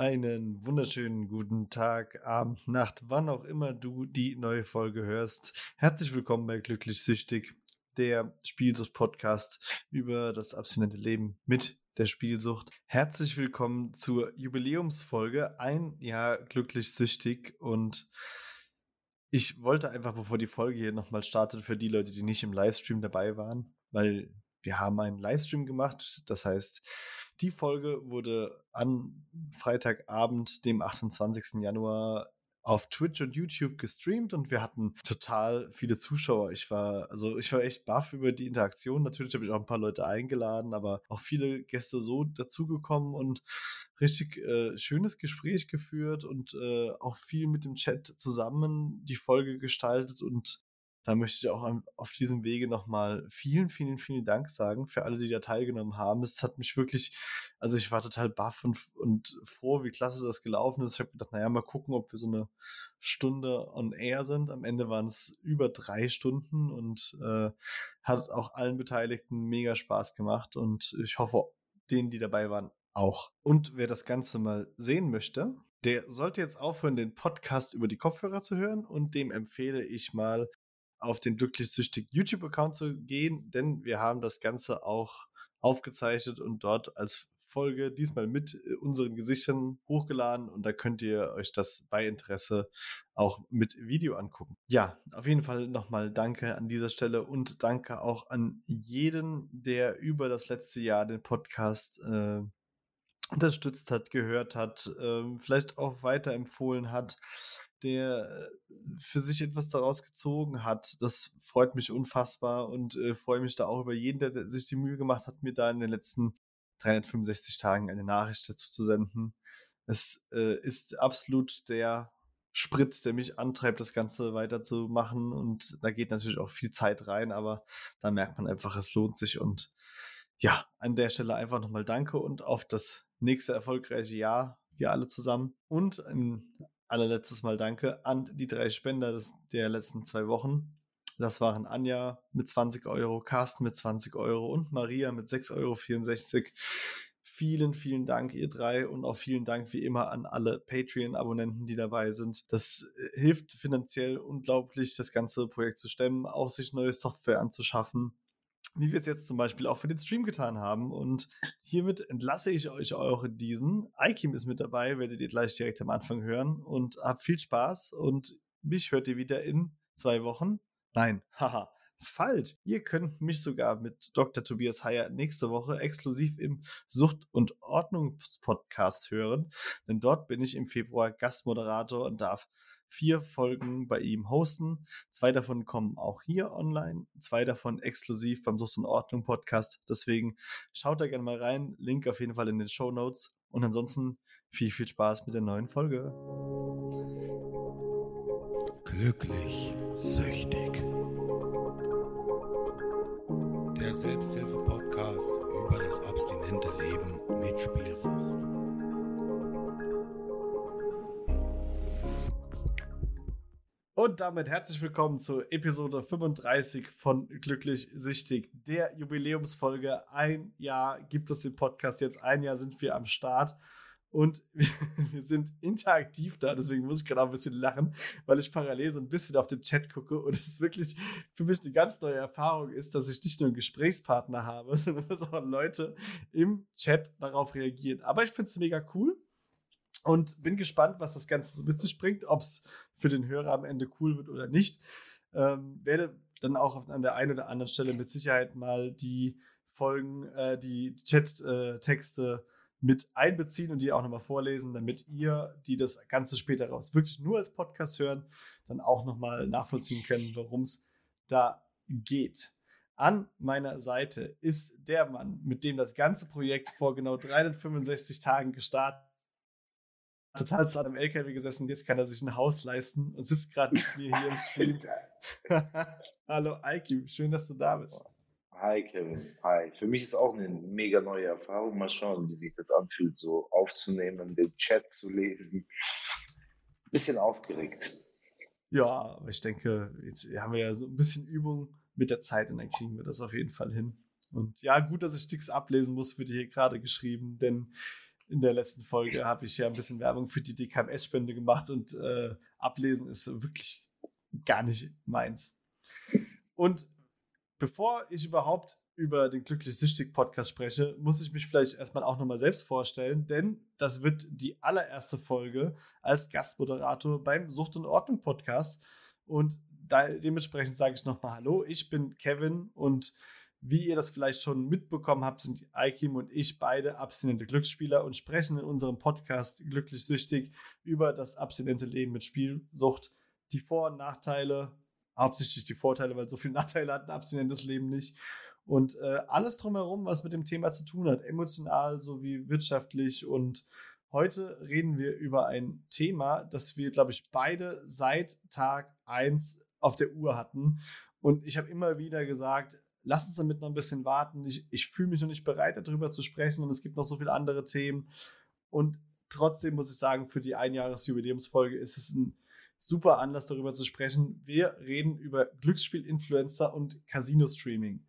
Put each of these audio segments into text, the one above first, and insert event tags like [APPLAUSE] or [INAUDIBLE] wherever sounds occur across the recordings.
Einen wunderschönen guten Tag, Abend, Nacht, wann auch immer du die neue Folge hörst. Herzlich willkommen bei Glücklich Süchtig, der Spielsucht-Podcast über das abstinente Leben mit der Spielsucht. Herzlich willkommen zur Jubiläumsfolge, ein Jahr glücklich süchtig und ich wollte einfach, bevor die Folge hier nochmal startet, für die Leute, die nicht im Livestream dabei waren, weil wir haben einen Livestream gemacht. Das heißt, die Folge wurde an Freitagabend, dem 28. Januar, auf Twitch und YouTube gestreamt und wir hatten total viele Zuschauer. Ich war, also ich war echt baff über die Interaktion. Natürlich habe ich auch ein paar Leute eingeladen, aber auch viele Gäste so dazugekommen und richtig äh, schönes Gespräch geführt und äh, auch viel mit dem Chat zusammen die Folge gestaltet und da möchte ich auch auf diesem Wege nochmal vielen, vielen, vielen Dank sagen für alle, die da teilgenommen haben. Es hat mich wirklich, also ich war total baff und, und froh, wie klasse das gelaufen ist. Ich habe gedacht, naja, mal gucken, ob wir so eine Stunde on air sind. Am Ende waren es über drei Stunden und äh, hat auch allen Beteiligten mega Spaß gemacht und ich hoffe, denen, die dabei waren, auch. Und wer das Ganze mal sehen möchte, der sollte jetzt aufhören, den Podcast über die Kopfhörer zu hören und dem empfehle ich mal auf den glücklich-süchtig YouTube-Account zu gehen, denn wir haben das Ganze auch aufgezeichnet und dort als Folge diesmal mit äh, unseren Gesichtern hochgeladen und da könnt ihr euch das bei Interesse auch mit Video angucken. Ja, auf jeden Fall nochmal danke an dieser Stelle und danke auch an jeden, der über das letzte Jahr den Podcast äh, unterstützt hat, gehört hat, äh, vielleicht auch weiterempfohlen hat der äh, für sich etwas daraus gezogen hat. Das freut mich unfassbar und äh, freue mich da auch über jeden, der sich die Mühe gemacht hat, mir da in den letzten 365 Tagen eine Nachricht dazu zu senden. Es äh, ist absolut der Sprit, der mich antreibt, das Ganze weiterzumachen. Und da geht natürlich auch viel Zeit rein, aber da merkt man einfach, es lohnt sich. Und ja, an der Stelle einfach nochmal Danke und auf das nächste erfolgreiche Jahr, wir alle zusammen. Und ein allerletztes Mal Danke an die drei Spender des, der letzten zwei Wochen. Das waren Anja mit 20 Euro, Carsten mit 20 Euro und Maria mit 6,64 Euro. Vielen, vielen Dank, ihr drei, und auch vielen Dank wie immer an alle Patreon-Abonnenten, die dabei sind. Das äh, hilft finanziell unglaublich, das ganze Projekt zu stemmen, auch sich neue Software anzuschaffen wie wir es jetzt zum Beispiel auch für den Stream getan haben. Und hiermit entlasse ich euch auch in diesen. Ikim ist mit dabei, werdet ihr gleich direkt am Anfang hören. Und habt viel Spaß. Und mich hört ihr wieder in zwei Wochen. Nein, [LAUGHS] haha. Falsch. Ihr könnt mich sogar mit Dr. Tobias Heyer nächste Woche exklusiv im Sucht- und Ordnungspodcast hören, denn dort bin ich im Februar Gastmoderator und darf vier Folgen bei ihm hosten. Zwei davon kommen auch hier online, zwei davon exklusiv beim Sucht und Ordnung Podcast. Deswegen schaut da gerne mal rein. Link auf jeden Fall in den Show Notes. Und ansonsten viel, viel Spaß mit der neuen Folge. Glücklich, süchtig. Der Selbsthilfe-Podcast über das abstinente Leben mit Spielsucht. Und damit herzlich willkommen zur Episode 35 von Glücklich Sichtig, der Jubiläumsfolge. Ein Jahr gibt es den Podcast jetzt, ein Jahr sind wir am Start und [LAUGHS] wir sind interaktiv da, deswegen muss ich gerade ein bisschen lachen, weil ich parallel so ein bisschen auf den Chat gucke und es wirklich für mich eine ganz neue Erfahrung ist, dass ich nicht nur einen Gesprächspartner habe, [LAUGHS] sondern dass auch Leute im Chat darauf reagieren. Aber ich finde es mega cool und bin gespannt, was das Ganze so mit sich bringt, ob es für den Hörer am Ende cool wird oder nicht. Ähm, werde dann auch an der einen oder anderen Stelle mit Sicherheit mal die Folgen, äh, die Chat-Texte äh, mit einbeziehen und die auch nochmal vorlesen, damit ihr, die das Ganze später raus wirklich nur als Podcast hören, dann auch nochmal nachvollziehen können, worum es da geht. An meiner Seite ist der Mann, mit dem das ganze Projekt vor genau 365 Tagen gestartet total satt im LKW gesessen, jetzt kann er sich ein Haus leisten und sitzt gerade mit mir hier im Stream. [LAUGHS] [LAUGHS] Hallo Eiki, schön, dass du da bist. Hi Kevin, hi. Für mich ist auch eine mega neue Erfahrung. Mal schauen, wie sich das anfühlt, so aufzunehmen, den Chat zu lesen. Bisschen aufgeregt. Ja, aber ich denke, jetzt haben wir ja so ein bisschen Übung mit der Zeit und dann kriegen wir das auf jeden Fall hin. Und ja, gut, dass ich nichts ablesen muss, wird hier gerade geschrieben, denn in der letzten Folge habe ich ja ein bisschen Werbung für die DKMS-Spende gemacht und äh, ablesen ist wirklich gar nicht meins. Und bevor ich überhaupt über den Glücklich Süchtig Podcast spreche, muss ich mich vielleicht erstmal auch nochmal selbst vorstellen, denn das wird die allererste Folge als Gastmoderator beim Sucht und Ordnung Podcast. Und dementsprechend sage ich nochmal Hallo, ich bin Kevin und wie ihr das vielleicht schon mitbekommen habt, sind Aikim und ich beide abstinente Glücksspieler und sprechen in unserem Podcast Glücklich Süchtig über das abstinente Leben mit Spielsucht, die Vor- und Nachteile, hauptsächlich die Vorteile, weil so viele [LAUGHS] Nachteile hat ein abstinentes Leben nicht. Und äh, alles drumherum, was mit dem Thema zu tun hat, emotional sowie wirtschaftlich. Und heute reden wir über ein Thema, das wir, glaube ich, beide seit Tag 1 auf der Uhr hatten. Und ich habe immer wieder gesagt, lass uns damit noch ein bisschen warten. Ich, ich fühle mich noch nicht bereit, darüber zu sprechen und es gibt noch so viele andere Themen. Und trotzdem muss ich sagen, für die Einjahresjubiläumsfolge ist es ein super Anlass, darüber zu sprechen. Wir reden über Glücksspiel-Influencer und Casino-Streaming.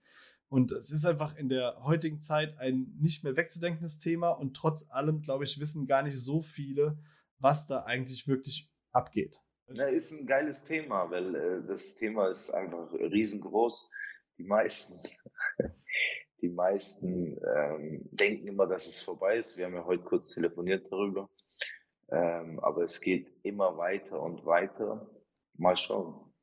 Und es ist einfach in der heutigen Zeit ein nicht mehr wegzudenkendes Thema und trotz allem, glaube ich, wissen gar nicht so viele, was da eigentlich wirklich abgeht. Na, ist ein geiles Thema, weil äh, das Thema ist einfach riesengroß die meisten, [LAUGHS] die meisten ähm, denken immer, dass es vorbei ist. Wir haben ja heute kurz telefoniert darüber. Ähm, aber es geht immer weiter und weiter. Mal schauen.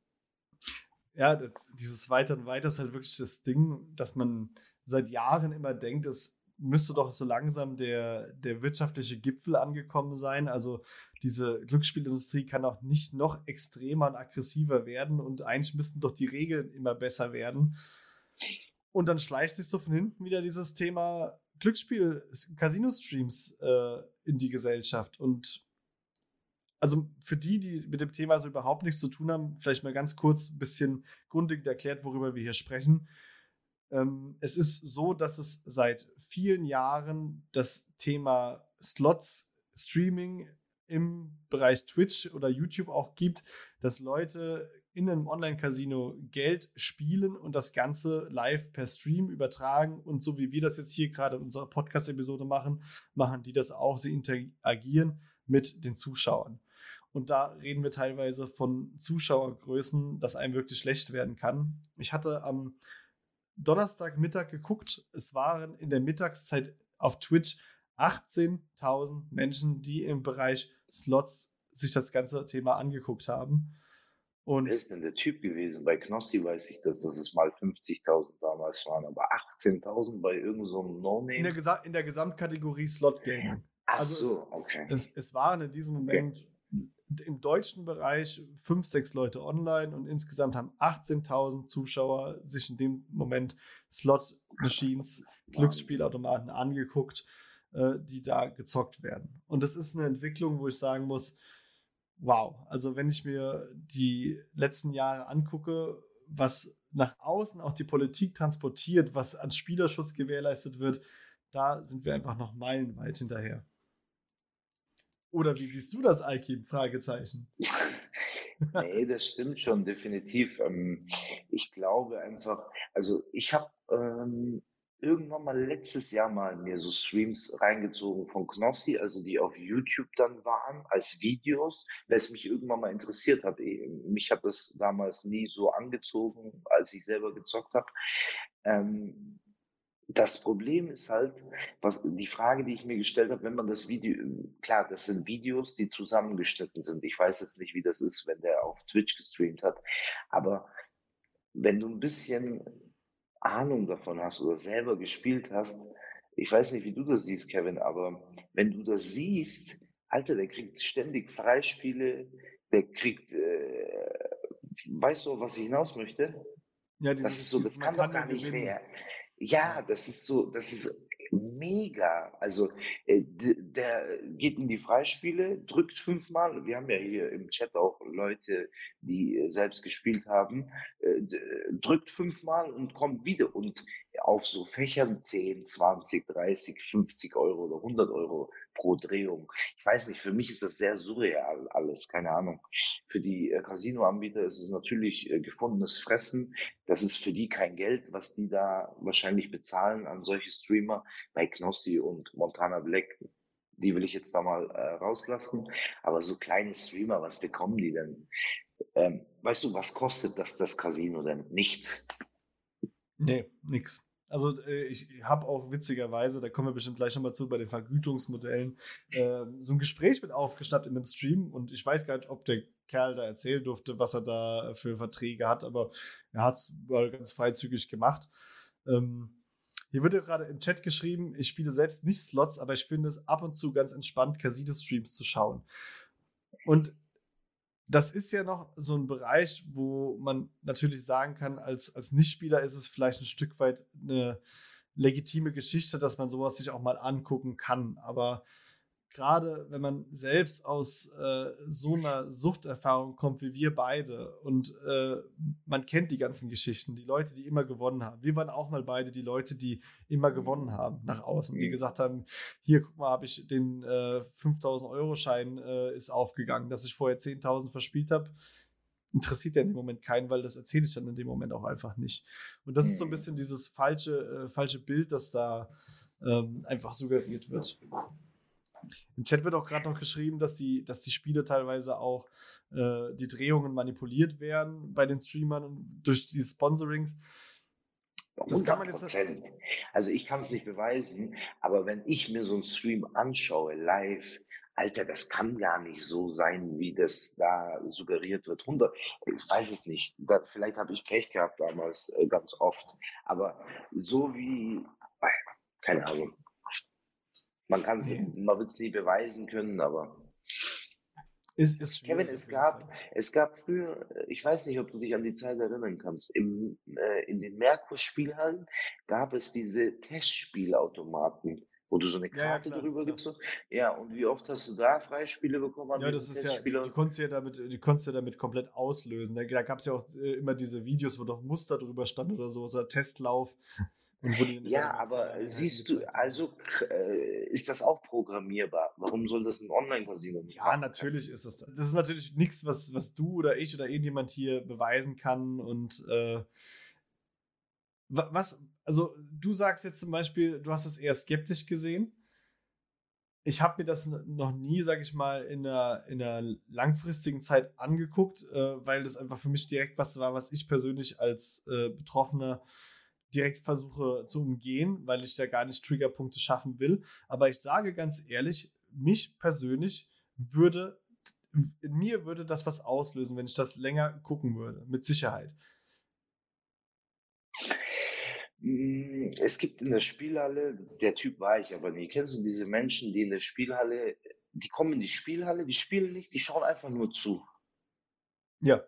Ja, das, dieses Weiter und Weiter ist halt wirklich das Ding, dass man seit Jahren immer denkt, es müsste doch so langsam der, der wirtschaftliche Gipfel angekommen sein. Also diese Glücksspielindustrie kann auch nicht noch extremer und aggressiver werden und eigentlich müssten doch die Regeln immer besser werden. Und dann schleicht sich so von hinten wieder dieses Thema Glücksspiel, Casino-Streams äh, in die Gesellschaft. Und also für die, die mit dem Thema so überhaupt nichts zu tun haben, vielleicht mal ganz kurz ein bisschen grundlegend erklärt, worüber wir hier sprechen. Ähm, es ist so, dass es seit vielen Jahren das Thema Slots, Streaming im Bereich Twitch oder YouTube auch gibt, dass Leute in einem Online-Casino Geld spielen und das Ganze live per Stream übertragen. Und so wie wir das jetzt hier gerade in unserer Podcast-Episode machen, machen die das auch. Sie interagieren mit den Zuschauern. Und da reden wir teilweise von Zuschauergrößen, dass einem wirklich schlecht werden kann. Ich hatte am Donnerstagmittag geguckt. Es waren in der Mittagszeit auf Twitch 18.000 Menschen, die im Bereich Slots sich das ganze Thema angeguckt haben. Und Wer ist denn der Typ gewesen? Bei Knossi weiß ich, dass, dass es mal 50.000 damals waren, aber 18.000 bei irgendeinem so No-Name? In, der in der Gesamtkategorie Slot Gaming. Ach also so, okay. Es, es waren in diesem Moment okay. Im deutschen Bereich fünf, sechs Leute online und insgesamt haben 18.000 Zuschauer sich in dem Moment Slot Machines, Glücksspielautomaten angeguckt äh, die da gezockt werden. Und das ist eine Entwicklung, wo ich sagen muss, wow, also wenn ich mir die letzten Jahre angucke, was nach außen auch die Politik transportiert, was an Spielerschutz gewährleistet wird, da sind wir einfach noch meilenweit hinterher. Oder wie siehst du das, Alkim? Fragezeichen. [LAUGHS] nee, das stimmt schon, definitiv. Ähm, ich glaube einfach, also ich habe ähm, irgendwann mal letztes Jahr mal mir so Streams reingezogen von Knossi, also die auf YouTube dann waren als Videos, weil es mich irgendwann mal interessiert hat. Eh, mich hat das damals nie so angezogen, als ich selber gezockt habe. Ähm, das Problem ist halt, was die Frage, die ich mir gestellt habe, wenn man das Video, klar, das sind Videos, die zusammengeschnitten sind. Ich weiß jetzt nicht, wie das ist, wenn der auf Twitch gestreamt hat, aber wenn du ein bisschen Ahnung davon hast oder selber gespielt hast, ich weiß nicht, wie du das siehst, Kevin, aber wenn du das siehst, Alter, der kriegt ständig Freispiele, der kriegt, äh, weißt du, was ich hinaus möchte? Ja, dieses, das ist so, das kann doch gar nicht mehr. Ja, das ist so, das ist mega. Also äh, der geht in die Freispiele, drückt fünfmal. Wir haben ja hier im Chat auch Leute, die äh, selbst gespielt haben, äh, drückt fünfmal und kommt wieder und auf so Fächern 10, 20, 30, 50 Euro oder 100 Euro pro Drehung. Ich weiß nicht, für mich ist das sehr surreal alles, keine Ahnung. Für die äh, Casino-Anbieter ist es natürlich äh, gefundenes Fressen. Das ist für die kein Geld, was die da wahrscheinlich bezahlen an solche Streamer. Bei Knossi und Montana Black Die will ich jetzt da mal äh, rauslassen. Aber so kleine Streamer, was bekommen die denn? Ähm, weißt du, was kostet das, das Casino denn? Nichts. Nee, nix. Also äh, ich habe auch witzigerweise, da kommen wir bestimmt gleich nochmal zu, bei den Vergütungsmodellen, äh, so ein Gespräch mit aufgeschnappt in dem Stream und ich weiß gar nicht, ob der Kerl da erzählen durfte, was er da für Verträge hat, aber er hat es ganz freizügig gemacht. Ähm, hier wird ja gerade im Chat geschrieben, ich spiele selbst nicht Slots, aber ich finde es ab und zu ganz entspannt, Casino-Streams zu schauen. Und das ist ja noch so ein Bereich, wo man natürlich sagen kann, als, als Nichtspieler ist es vielleicht ein Stück weit eine legitime Geschichte, dass man sowas sich auch mal angucken kann. Aber gerade wenn man selbst aus äh, so einer Suchterfahrung kommt wie wir beide und äh, man kennt die ganzen Geschichten, die Leute, die immer gewonnen haben. Wir waren auch mal beide die Leute, die immer gewonnen haben nach außen, die mhm. gesagt haben, hier, guck mal, habe ich den äh, 5000 Euro Schein äh, ist aufgegangen, dass ich vorher 10.000 verspielt habe. Interessiert ja in dem Moment keinen, weil das erzähle ich dann in dem Moment auch einfach nicht. Und das ist so ein mhm. bisschen dieses falsche, äh, falsche Bild, das da ähm, einfach suggeriert wird. Im Chat wird auch gerade noch geschrieben, dass die, dass die Spiele teilweise auch äh, die Drehungen manipuliert werden bei den Streamern durch die Sponsorings. Das kann man jetzt also ich kann es nicht beweisen, aber wenn ich mir so einen Stream anschaue, live, Alter, das kann gar nicht so sein, wie das da suggeriert wird. 100, ich weiß es nicht. Da, vielleicht habe ich Pech gehabt damals äh, ganz oft. Aber so wie, keine Ahnung, man kann es, man wird es nie beweisen können, aber. Ist, ist Kevin, es gab, es gab früher, ich weiß nicht, ob du dich an die Zeit erinnern kannst, im, äh, in den Merkur-Spielhallen gab es diese Testspielautomaten, wo du so eine Karte ja, ja, drüber gibst. Ja, und wie oft hast du da Freispiele bekommen? Ja, das ist ja, die konntest du ja damit, die konntest ja damit komplett auslösen. Da, da gab es ja auch äh, immer diese Videos, wo doch Muster drüber stand oder so, so ein Testlauf. Ja, aber siehst du, also äh, ist das auch programmierbar? Warum soll das ein Online-Casino nicht Ja, natürlich ist das. Das ist natürlich nichts, was, was du oder ich oder irgendjemand hier beweisen kann. Und äh, was, also du sagst jetzt zum Beispiel, du hast es eher skeptisch gesehen. Ich habe mir das noch nie, sage ich mal, in einer, in einer langfristigen Zeit angeguckt, äh, weil das einfach für mich direkt was war, was ich persönlich als äh, Betroffener direkt versuche zu umgehen, weil ich da gar nicht Triggerpunkte schaffen will. Aber ich sage ganz ehrlich, mich persönlich würde, in mir würde das was auslösen, wenn ich das länger gucken würde, mit Sicherheit. Hm, es gibt in der Spielhalle, der Typ war ich aber nie. Kennst du diese Menschen, die in der Spielhalle, die kommen in die Spielhalle, die spielen nicht, die schauen einfach nur zu. Ja.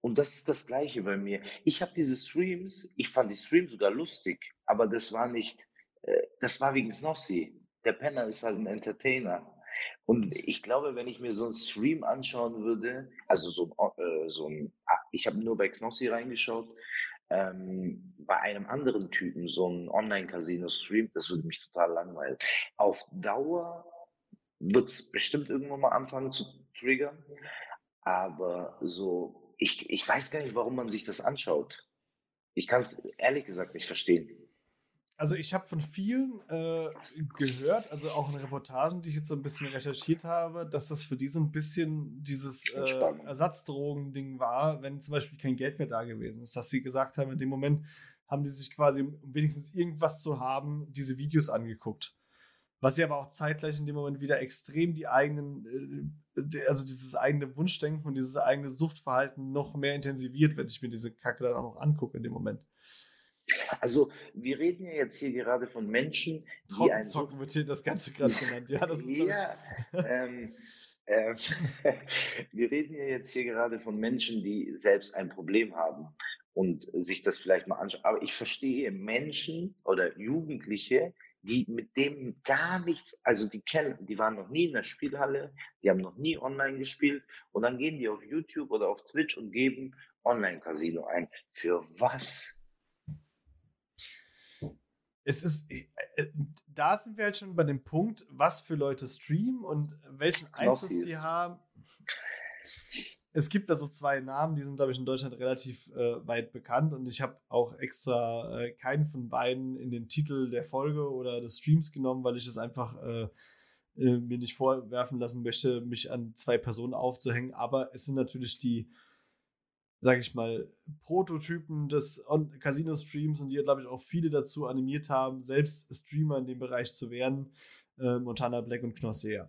Und das ist das Gleiche bei mir. Ich habe diese Streams, ich fand die Streams sogar lustig, aber das war nicht, äh, das war wegen Knossi. Der Penner ist halt ein Entertainer. Und ich glaube, wenn ich mir so einen Stream anschauen würde, also so äh, so ein ah, ich habe nur bei Knossi reingeschaut, ähm, bei einem anderen Typen, so ein Online-Casino-Stream, das würde mich total langweilen. Auf Dauer wird es bestimmt irgendwann mal anfangen zu triggern, aber so ich, ich weiß gar nicht, warum man sich das anschaut. Ich kann es ehrlich gesagt nicht verstehen. Also ich habe von vielen äh, gehört, also auch in Reportagen, die ich jetzt so ein bisschen recherchiert habe, dass das für die so ein bisschen dieses äh, Ersatzdrogen-Ding war, wenn zum Beispiel kein Geld mehr da gewesen ist. Dass sie gesagt haben, in dem Moment haben die sich quasi, um wenigstens irgendwas zu haben, diese Videos angeguckt. Was sie aber auch zeitgleich in dem Moment wieder extrem die eigenen, äh, also dieses eigene Wunschdenken und dieses eigene Suchtverhalten noch mehr intensiviert, wenn ich mir diese Kacke dann auch noch angucke in dem Moment. Also, wir reden ja jetzt hier gerade von Menschen, die Trockenzocken wird hier das Ganze gerade [LAUGHS] genannt. Ja, das ist ja, ähm, äh, [LAUGHS] wir reden ja jetzt hier gerade von Menschen, die selbst ein Problem haben und sich das vielleicht mal anschauen. Aber ich verstehe Menschen oder Jugendliche, die mit dem gar nichts, also die kennen, die waren noch nie in der Spielhalle, die haben noch nie online gespielt und dann gehen die auf YouTube oder auf Twitch und geben Online-Casino ein. Für was? Es ist, äh, äh, da sind wir halt schon bei dem Punkt, was für Leute streamen und welchen Einfluss die haben es gibt da so zwei Namen, die sind, glaube ich, in Deutschland relativ äh, weit bekannt und ich habe auch extra äh, keinen von beiden in den Titel der Folge oder des Streams genommen, weil ich es einfach äh, äh, mir nicht vorwerfen lassen möchte, mich an zwei Personen aufzuhängen. Aber es sind natürlich die, sage ich mal, Prototypen des Casino-Streams und die, glaube ich, auch viele dazu animiert haben, selbst Streamer in dem Bereich zu werden. Äh, Montana Black und Knossi, ja.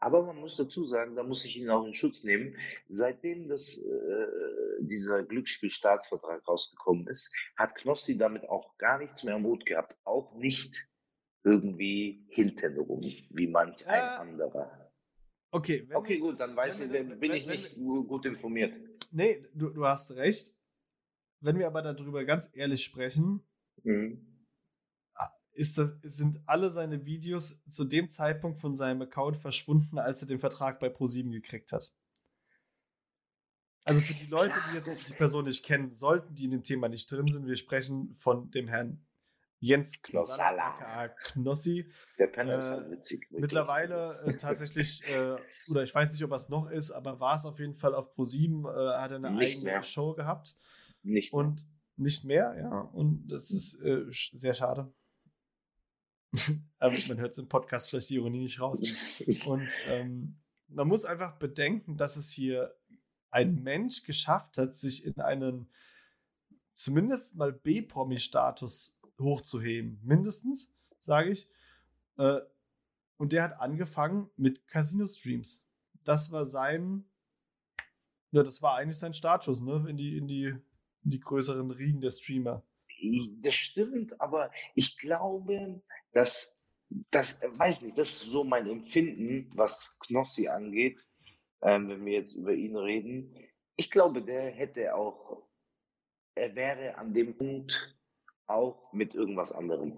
Aber man muss dazu sagen, da muss ich ihn auch in Schutz nehmen. Seitdem das, äh, dieser Glücksspielstaatsvertrag rausgekommen ist, hat Knossi damit auch gar nichts mehr am Hut gehabt. Auch nicht irgendwie hintenrum, wie manch ein äh, anderer. Okay, okay gut, dann weiß ich, bin wenn, ich nicht wenn, gut informiert. Nee, du, du hast recht. Wenn wir aber darüber ganz ehrlich sprechen, mhm ist das, sind alle seine Videos zu dem Zeitpunkt von seinem Account verschwunden, als er den Vertrag bei Pro7 gekriegt hat. Also für die Leute, die jetzt die Person nicht kennen, sollten die in dem Thema nicht drin sind, wir sprechen von dem Herrn Jens Knossala, Knossi. Der Penner äh, ist halt witzig. Wirklich. Mittlerweile äh, tatsächlich, äh, oder ich weiß nicht, ob es noch ist, aber war es auf jeden Fall auf Pro7, äh, hat er eine nicht eigene mehr. Show gehabt. Nicht mehr. Und nicht mehr, ja. Und das ist äh, sehr schade. [LAUGHS] man hört es im Podcast vielleicht die Ironie nicht raus. Und ähm, man muss einfach bedenken, dass es hier ein Mensch geschafft hat, sich in einen zumindest mal B-Promi-Status hochzuheben. Mindestens, sage ich. Äh, und der hat angefangen mit Casino-Streams. Das war sein, ja, das war eigentlich sein Startschuss, ne? In die, in die, in die größeren Riegen der Streamer. Das stimmt, aber ich glaube, dass das, äh, weiß nicht, das ist so mein Empfinden, was Knossi angeht, ähm, wenn wir jetzt über ihn reden. Ich glaube, der hätte auch, er wäre an dem Punkt auch mit irgendwas anderem.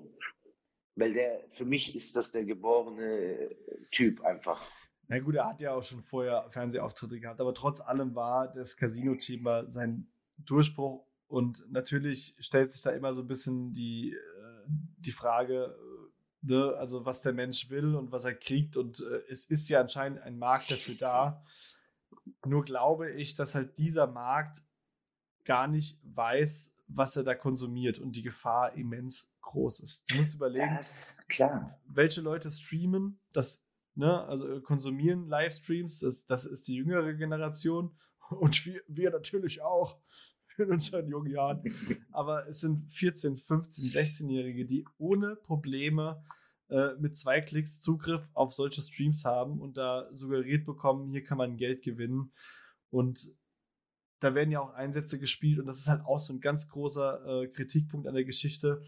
Weil der, für mich ist das der geborene Typ einfach. Na gut, er hat ja auch schon vorher Fernsehauftritte gehabt, aber trotz allem war das Casino-Thema sein Durchbruch und natürlich stellt sich da immer so ein bisschen die, äh, die Frage, ne, also was der Mensch will und was er kriegt. Und äh, es ist ja anscheinend ein Markt dafür da. Nur glaube ich, dass halt dieser Markt gar nicht weiß, was er da konsumiert und die Gefahr immens groß ist. Du musst überlegen, klar. welche Leute streamen, das, ne, also konsumieren Livestreams, das, das ist die jüngere Generation und wir, wir natürlich auch in unseren jungen Jahren. Aber es sind 14, 15, 16-Jährige, die ohne Probleme äh, mit zwei Klicks Zugriff auf solche Streams haben und da suggeriert bekommen, hier kann man Geld gewinnen. Und da werden ja auch Einsätze gespielt und das ist halt auch so ein ganz großer äh, Kritikpunkt an der Geschichte,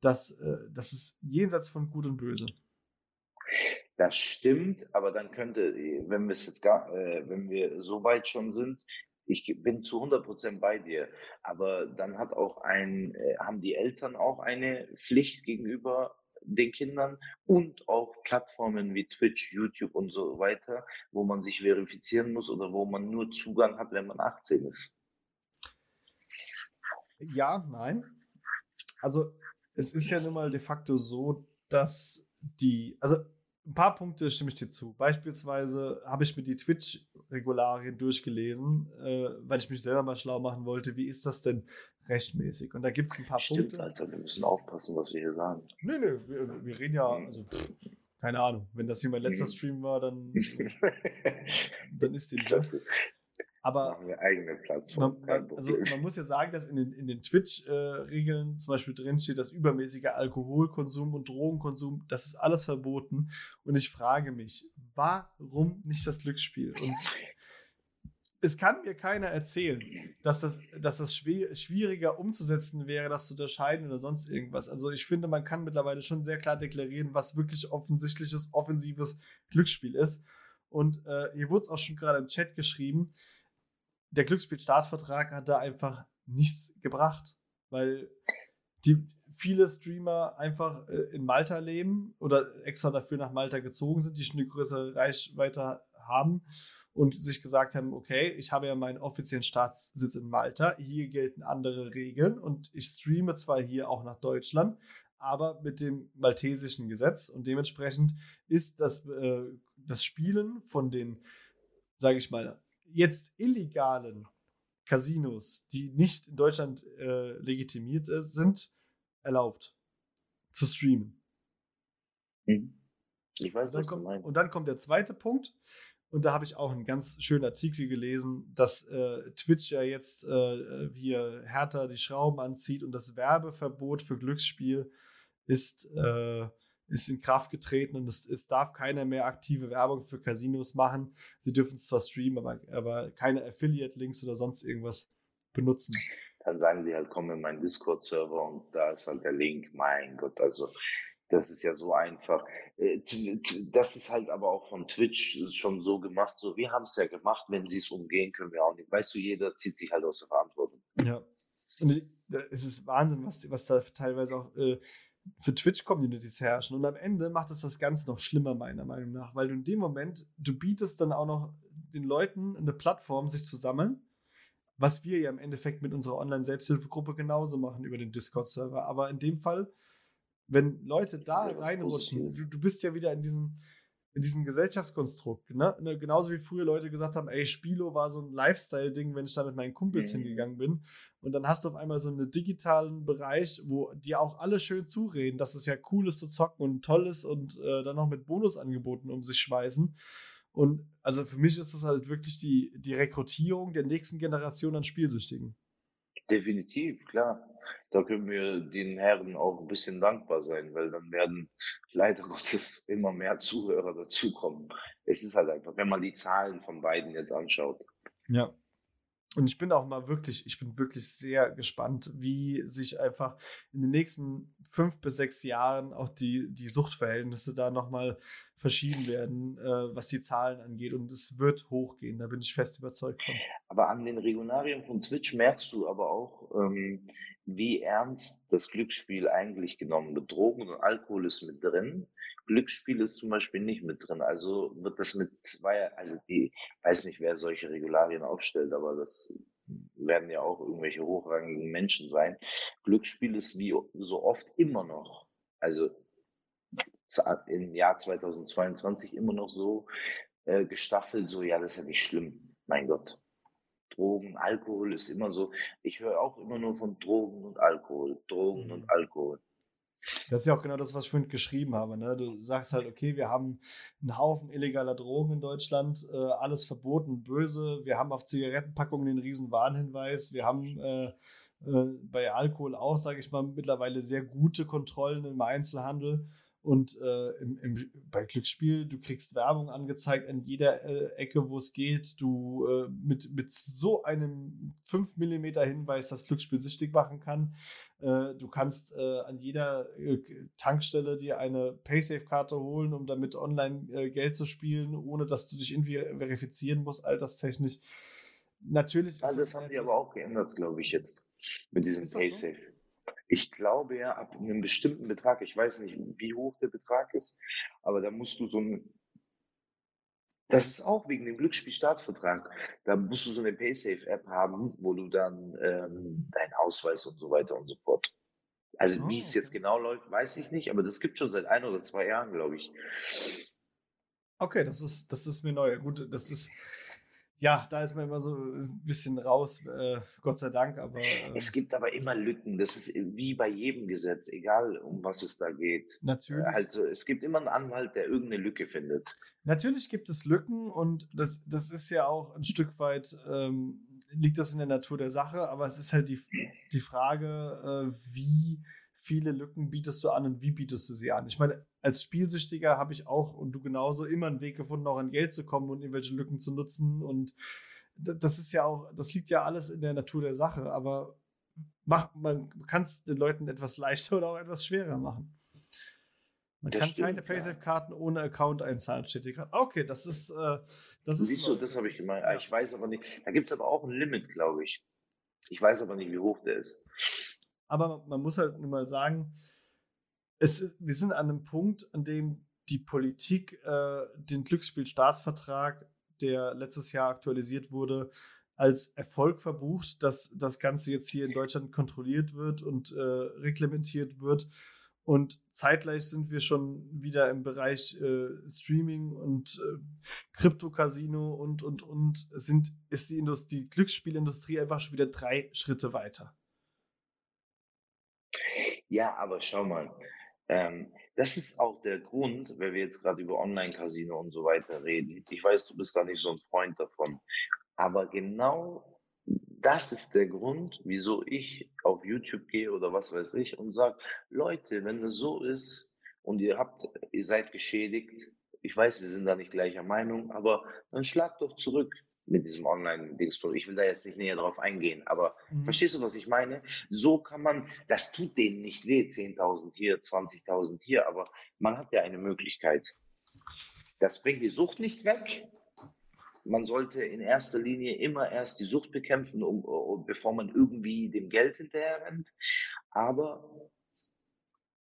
dass äh, das ist jenseits von Gut und Böse. Das stimmt, aber dann könnte, wenn wir es jetzt gar, äh, wenn wir so weit schon sind, ich bin zu 100 Prozent bei dir. Aber dann hat auch ein, äh, haben die Eltern auch eine Pflicht gegenüber den Kindern und auch Plattformen wie Twitch, YouTube und so weiter, wo man sich verifizieren muss oder wo man nur Zugang hat, wenn man 18 ist. Ja, nein. Also es ist ja nun mal de facto so, dass die, also ein paar Punkte stimme ich dir zu. Beispielsweise habe ich mir die Twitch-Regularien durchgelesen, äh, weil ich mich selber mal schlau machen wollte. Wie ist das denn rechtmäßig? Und da gibt es ein paar Stimmt, Punkte. Alter, wir müssen aufpassen, was wir hier sagen. Nö, nö, wir, wir reden ja, also, pff, keine Ahnung. Wenn das hier mein letzter mhm. Stream war, dann, [LAUGHS] dann ist die Klasse. Aber machen wir eigene Plattform. Man, also man muss ja sagen, dass in den, in den Twitch-Regeln zum Beispiel drinsteht, dass übermäßiger Alkoholkonsum und Drogenkonsum, das ist alles verboten. Und ich frage mich, warum nicht das Glücksspiel? Und es kann mir keiner erzählen, dass das, dass das schwieriger umzusetzen wäre, das zu unterscheiden oder sonst irgendwas. Also ich finde, man kann mittlerweile schon sehr klar deklarieren, was wirklich offensichtliches, offensives Glücksspiel ist. Und äh, hier wurde es auch schon gerade im Chat geschrieben, der Glücksspielstaatsvertrag hat da einfach nichts gebracht, weil die viele Streamer einfach äh, in Malta leben oder extra dafür nach Malta gezogen sind, die schon eine größere Reichweite haben und sich gesagt haben, okay, ich habe ja meinen offiziellen Staatssitz in Malta, hier gelten andere Regeln und ich streame zwar hier auch nach Deutschland, aber mit dem maltesischen Gesetz und dementsprechend ist das, äh, das Spielen von den, sage ich mal, jetzt illegalen Casinos, die nicht in Deutschland äh, legitimiert sind, erlaubt zu streamen. Mhm. Ich weiß, und was kommt, du meinst. Und dann kommt der zweite Punkt. Und da habe ich auch einen ganz schönen Artikel gelesen, dass äh, Twitch ja jetzt äh, hier härter die Schrauben anzieht und das Werbeverbot für Glücksspiel ist, äh, ist in Kraft getreten und es, es darf keiner mehr aktive Werbung für Casinos machen. Sie dürfen es zwar streamen, aber, aber keine Affiliate-Links oder sonst irgendwas benutzen. Dann sagen die halt, komm in meinen Discord-Server und da ist halt der Link. Mein Gott, also das ist ja so einfach. Äh, das ist halt aber auch von Twitch schon so gemacht. So, wir haben es ja gemacht, wenn sie es umgehen, können wir auch nicht. Weißt du, jeder zieht sich halt aus der Verantwortung. Ja. Und es ist Wahnsinn, was, was da teilweise auch äh, für Twitch-Communities herrschen. Und am Ende macht es das Ganze noch schlimmer, meiner Meinung nach, weil du in dem Moment, du bietest dann auch noch den Leuten eine Plattform, sich zu sammeln, was wir ja im Endeffekt mit unserer Online-Selbsthilfegruppe genauso machen über den Discord-Server. Aber in dem Fall, wenn Leute da reinrutschen, du, du, bist ja wieder in diesem, in diesem Gesellschaftskonstrukt. Ne? ne? Genauso wie früher Leute gesagt haben, ey, Spilo war so ein Lifestyle-Ding, wenn ich da mit meinen Kumpels mhm. hingegangen bin. Und dann hast du auf einmal so einen digitalen Bereich, wo dir auch alle schön zureden, dass es ja cool ist zu zocken und toll ist und äh, dann noch mit Bonusangeboten um sich schmeißen. Und also für mich ist das halt wirklich die, die Rekrutierung der nächsten Generation an Spielsüchtigen. Definitiv, klar. Da können wir den Herren auch ein bisschen dankbar sein, weil dann werden leider [LAUGHS] Gottes immer mehr Zuhörer dazukommen. Es ist halt einfach, wenn man die Zahlen von beiden jetzt anschaut. Ja. Und ich bin auch mal wirklich, ich bin wirklich sehr gespannt, wie sich einfach in den nächsten fünf bis sechs Jahren auch die, die Suchtverhältnisse da nochmal verschieben werden, äh, was die Zahlen angeht. Und es wird hochgehen, da bin ich fest überzeugt von. Aber an den Regularien von Twitch merkst du aber auch, ähm, wie ernst das Glücksspiel eigentlich genommen wird. Drogen und Alkohol ist mit drin. Glücksspiel ist zum Beispiel nicht mit drin. Also wird das mit zwei, also ich weiß nicht, wer solche Regularien aufstellt, aber das werden ja auch irgendwelche hochrangigen Menschen sein. Glücksspiel ist wie so oft immer noch, also im Jahr 2022 immer noch so äh, gestaffelt, so ja, das ist ja nicht schlimm, mein Gott. Drogen, Alkohol ist immer so. Ich höre auch immer nur von Drogen und Alkohol, Drogen mhm. und Alkohol. Das ist ja auch genau das, was ich vorhin geschrieben habe. Ne? Du sagst halt, okay, wir haben einen Haufen illegaler Drogen in Deutschland, äh, alles verboten, böse. Wir haben auf Zigarettenpackungen den riesen Warnhinweis. Wir haben äh, äh, bei Alkohol auch, sage ich mal, mittlerweile sehr gute Kontrollen im Einzelhandel. Und äh, im, im, bei Glücksspiel, du kriegst Werbung angezeigt an jeder äh, Ecke, wo es geht. Du äh, mit, mit so einem 5 mm Hinweis das Glücksspiel süchtig machen kann. Äh, du kannst äh, an jeder äh, Tankstelle dir eine Paysafe-Karte holen, um damit online Geld zu spielen, ohne dass du dich irgendwie verifizieren musst, alterstechnisch. Natürlich. Also das haben die aber auch geändert, glaube ich, jetzt mit diesem Paysafe. So? Ich glaube ja, ab einem bestimmten Betrag, ich weiß nicht, wie hoch der Betrag ist, aber da musst du so ein, das ist auch wegen dem Glücksspielstaatsvertrag. Da musst du so eine Paysafe-App haben, wo du dann ähm, deinen Ausweis und so weiter und so fort. Also oh, wie es jetzt genau läuft, weiß ich nicht, aber das gibt schon seit ein oder zwei Jahren, glaube ich. Okay, das ist, das ist mir neu. Gut, das ist, ja, da ist man immer so ein bisschen raus, äh, Gott sei Dank. Aber äh, es gibt aber immer Lücken. Das ist wie bei jedem Gesetz, egal um was es da geht. Natürlich. Also es gibt immer einen Anwalt, der irgendeine Lücke findet. Natürlich gibt es Lücken und das, das ist ja auch ein Stück weit ähm, liegt das in der Natur der Sache. Aber es ist halt die die Frage, äh, wie viele Lücken bietest du an und wie bietest du sie an? Ich meine, als Spielsüchtiger habe ich auch und du genauso immer einen Weg gefunden, auch an Geld zu kommen und irgendwelche Lücken zu nutzen. Und das ist ja auch, das liegt ja alles in der Natur der Sache, aber mach, man kann es den Leuten etwas leichter oder auch etwas schwerer machen. Man das kann stimmt, keine Paysafe-Karten ja. ohne Account einzahlen, steht hier gerade. Okay, das ist. Äh, das ist Siehst du, das habe ich gemeint. Ja. Ich weiß aber nicht. Da gibt es aber auch ein Limit, glaube ich. Ich weiß aber nicht, wie hoch der ist. Aber man muss halt nur mal sagen, es wir sind an einem Punkt, an dem die Politik äh, den Glücksspielstaatsvertrag, der letztes Jahr aktualisiert wurde, als Erfolg verbucht, dass das Ganze jetzt hier in Deutschland kontrolliert wird und äh, reglementiert wird. Und zeitgleich sind wir schon wieder im Bereich äh, Streaming und äh, Krypto-Casino und, und, und. sind, ist die, Industrie, die Glücksspielindustrie einfach schon wieder drei Schritte weiter. Ja, aber schau mal, Ähm, das ist auch der Grund, wenn wir jetzt gerade über Online-Casino und so weiter reden. Ich weiß, du bist da nicht so ein Freund davon. Aber genau das ist der Grund, wieso ich auf YouTube gehe oder was weiß ich und sage, Leute, wenn es so ist und ihr habt, ihr seid geschädigt, ich weiß, wir sind da nicht gleicher Meinung, aber dann schlagt doch zurück mit diesem Online-Dings. Ich will da jetzt nicht näher drauf eingehen, aber mhm. verstehst du, was ich meine? So kann man, das tut denen nicht weh, 10.000 hier, 20.000 hier, aber man hat ja eine Möglichkeit. Das bringt die Sucht nicht weg. Man sollte in erster Linie immer erst die Sucht bekämpfen, um, um, bevor man irgendwie dem Geld hinterher rennt. Aber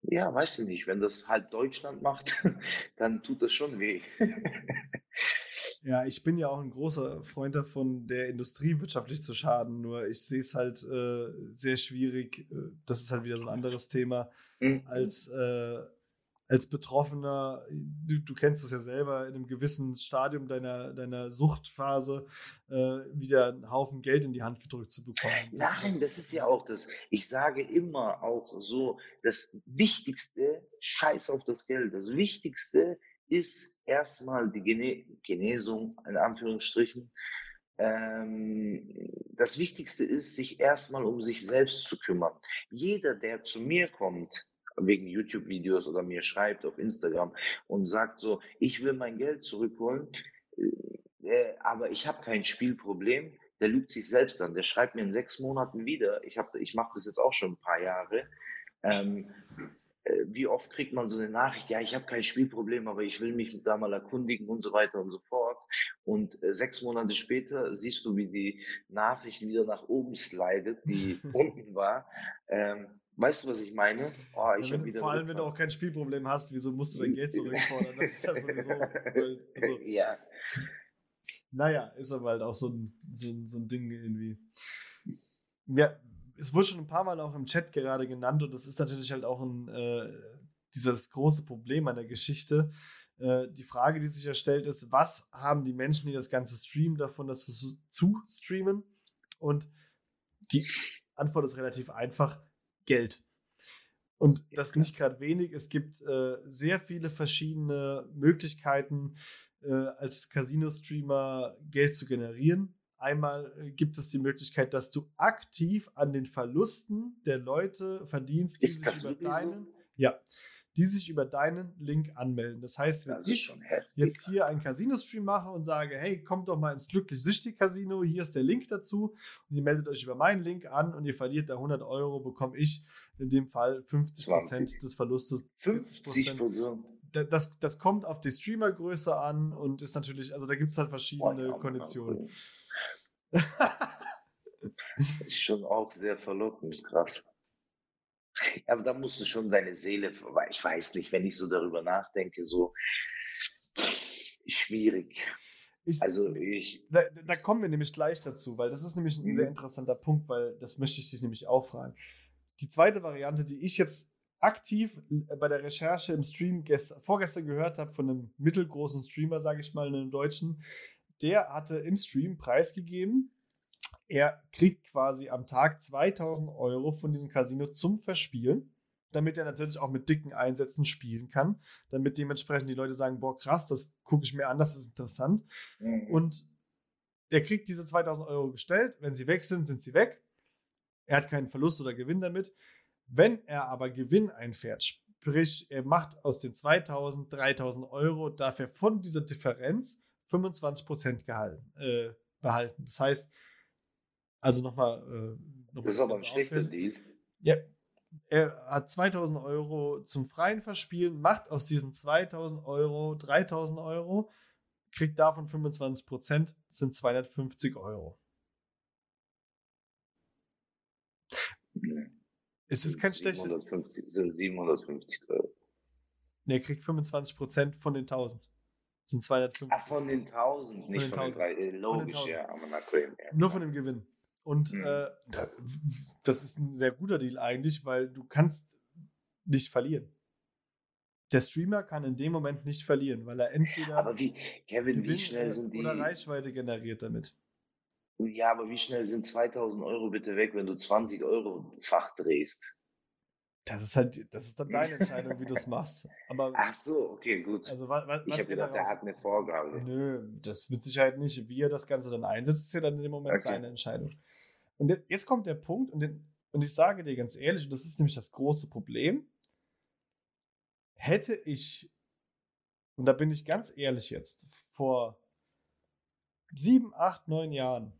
ja, weiß ich nicht, wenn das halb Deutschland macht, [LAUGHS] dann tut das schon weh. [LAUGHS] Ja, ich bin ja auch ein großer Freund davon, der Industrie wirtschaftlich zu schaden. Nur ich sehe es halt äh, sehr schwierig. Äh, das ist halt wieder so ein anderes Thema mhm. als äh, als Betroffener, du, du, kennst es ja selber, in einem gewissen Stadium deiner, deiner Suchtphase äh, wieder einen Haufen Geld in die Hand gedrückt zu bekommen. Nein, das ist ja auch das. Ich sage immer auch so, das Wichtigste, scheiß auf das Geld, das Wichtigste ist erstmal die Gene Genesung, in Anführungsstrichen. Ähm, das Wichtigste ist, sich erstmal um sich selbst zu kümmern. Jeder, der zu mir kommt, wegen YouTube-Videos oder mir schreibt auf Instagram und sagt so, ich will mein Geld zurückholen, äh, äh aber ich habe kein Spielproblem, der lügt sich selbst an. Der schreibt mir in sechs Monaten wieder. Ich, ich mache das jetzt auch schon ein paar Jahre. Ähm, äh, wie oft kriegt man so eine Nachricht, ja, ich habe kein Spielproblem, aber ich will mich da mal erkundigen und so weiter und so fort. Und äh, sechs Monate später siehst du, wie die Nachricht wieder nach oben slidet, die [LAUGHS] unten war. Ähm, weißt du, was ich meine? Oh, ich ja, wenn, vor allem, wenn du auch kein Spielproblem hast, wieso musst du dein Geld [LAUGHS] zurückfordern? Das ist ja sowieso. also, [LAUGHS] ja. Naja, ist aber halt auch so ein, so ein, so ein Ding irgendwie. Ja, es wurde schon ein paar Mal auch im Chat gerade genannt und das ist natürlich halt auch ein, äh, dieses große Problem an der Geschichte. Äh, die Frage, die sich ja stellt, ist, was haben die Menschen, die das Ganze streamen, davon, dass sie zu streamen? Und die Antwort ist relativ einfach: Geld. Und das nicht gerade wenig. Es gibt äh, sehr viele verschiedene Möglichkeiten, äh, als Casino-Streamer Geld zu generieren. Einmal äh, gibt es die Möglichkeit, dass du aktiv an den Verlusten der Leute verdienst, die sich über deinen, ja, die sich über deinen Link anmelden. Das heißt, wenn das ich jetzt hier einen Casino-Stream mache und sage, hey, kommt doch mal ins Glücklich-Süchtig-Casino, hier ist der Link dazu und ihr meldet euch über meinen Link an und ihr verliert da 100 Euro, bekomme ich in dem Fall 50 Prozent des Verlustes. 50 Prozent. Das, das kommt auf die Streamergröße an und ist natürlich, also da gibt es halt verschiedene Konditionen. Ist schon auch sehr verlockend, krass. Aber da musst du schon deine Seele, ich weiß nicht, wenn ich so darüber nachdenke, so schwierig. Ich, also ich. Da, da, kommen wir nämlich gleich dazu, weil das ist nämlich ein mhm. sehr interessanter Punkt, weil das möchte ich dich nämlich auch fragen. Die zweite Variante, die ich jetzt aktiv bei der Recherche im Stream gestern, vorgestern gehört habe von einem mittelgroßen Streamer, sage ich mal, einem Deutschen, der hatte im Stream preisgegeben, er kriegt quasi am Tag 2000 Euro von diesem Casino zum Verspielen, damit er natürlich auch mit dicken Einsätzen spielen kann, damit dementsprechend die Leute sagen, boah, krass, das gucke ich mir an, das ist interessant. Mhm. Und er kriegt diese 2000 Euro gestellt, wenn sie weg sind, sind sie weg. Er hat keinen Verlust oder Gewinn damit. Wenn er aber Gewinn einfährt, sprich, er macht aus den 2000 3000 Euro, darf er von dieser Differenz 25% gehalten, äh, behalten. Das heißt, also nochmal. Äh, noch das ist aber ein schlechter Deal. Ja, er hat 2000 Euro zum freien Verspielen, macht aus diesen 2000 Euro 3000 Euro, kriegt davon 25 Prozent, sind 250 Euro. Es ist kein schlechtes. 750, sind 750 Euro. Ne, er kriegt 25 Prozent von den 1000 sind 250. Ach, von den 1000, nicht von den, 1000. den drei. Äh, logisch, ja, aber ja. Nur von dem Gewinn. Und mhm. äh, das ist ein sehr guter Deal eigentlich, weil du kannst nicht verlieren. Der Streamer kann in dem Moment nicht verlieren, weil er entweder aber wie, Kevin, wie schnell sind die oder Reichweite generiert damit. Ja, aber wie schnell sind 2000 Euro bitte weg, wenn du 20 Euro Fach drehst? Das ist halt, das ist dann deine Entscheidung, wie du es machst. Aber, Ach so, okay, gut. also, was, was, ich habe gedacht, er daraus, hat eine Vorgabe. Nö, das mit Sicherheit nicht. Wie er das Ganze dann einsetzt, ist ja dann in dem Moment Okay. seine Entscheidung. Und je- jetzt kommt der Punkt, und, den, und ich sage dir ganz ehrlich, und das ist nämlich das große Problem, hätte ich, und da bin ich ganz ehrlich jetzt, vor sieben, acht, neun Jahren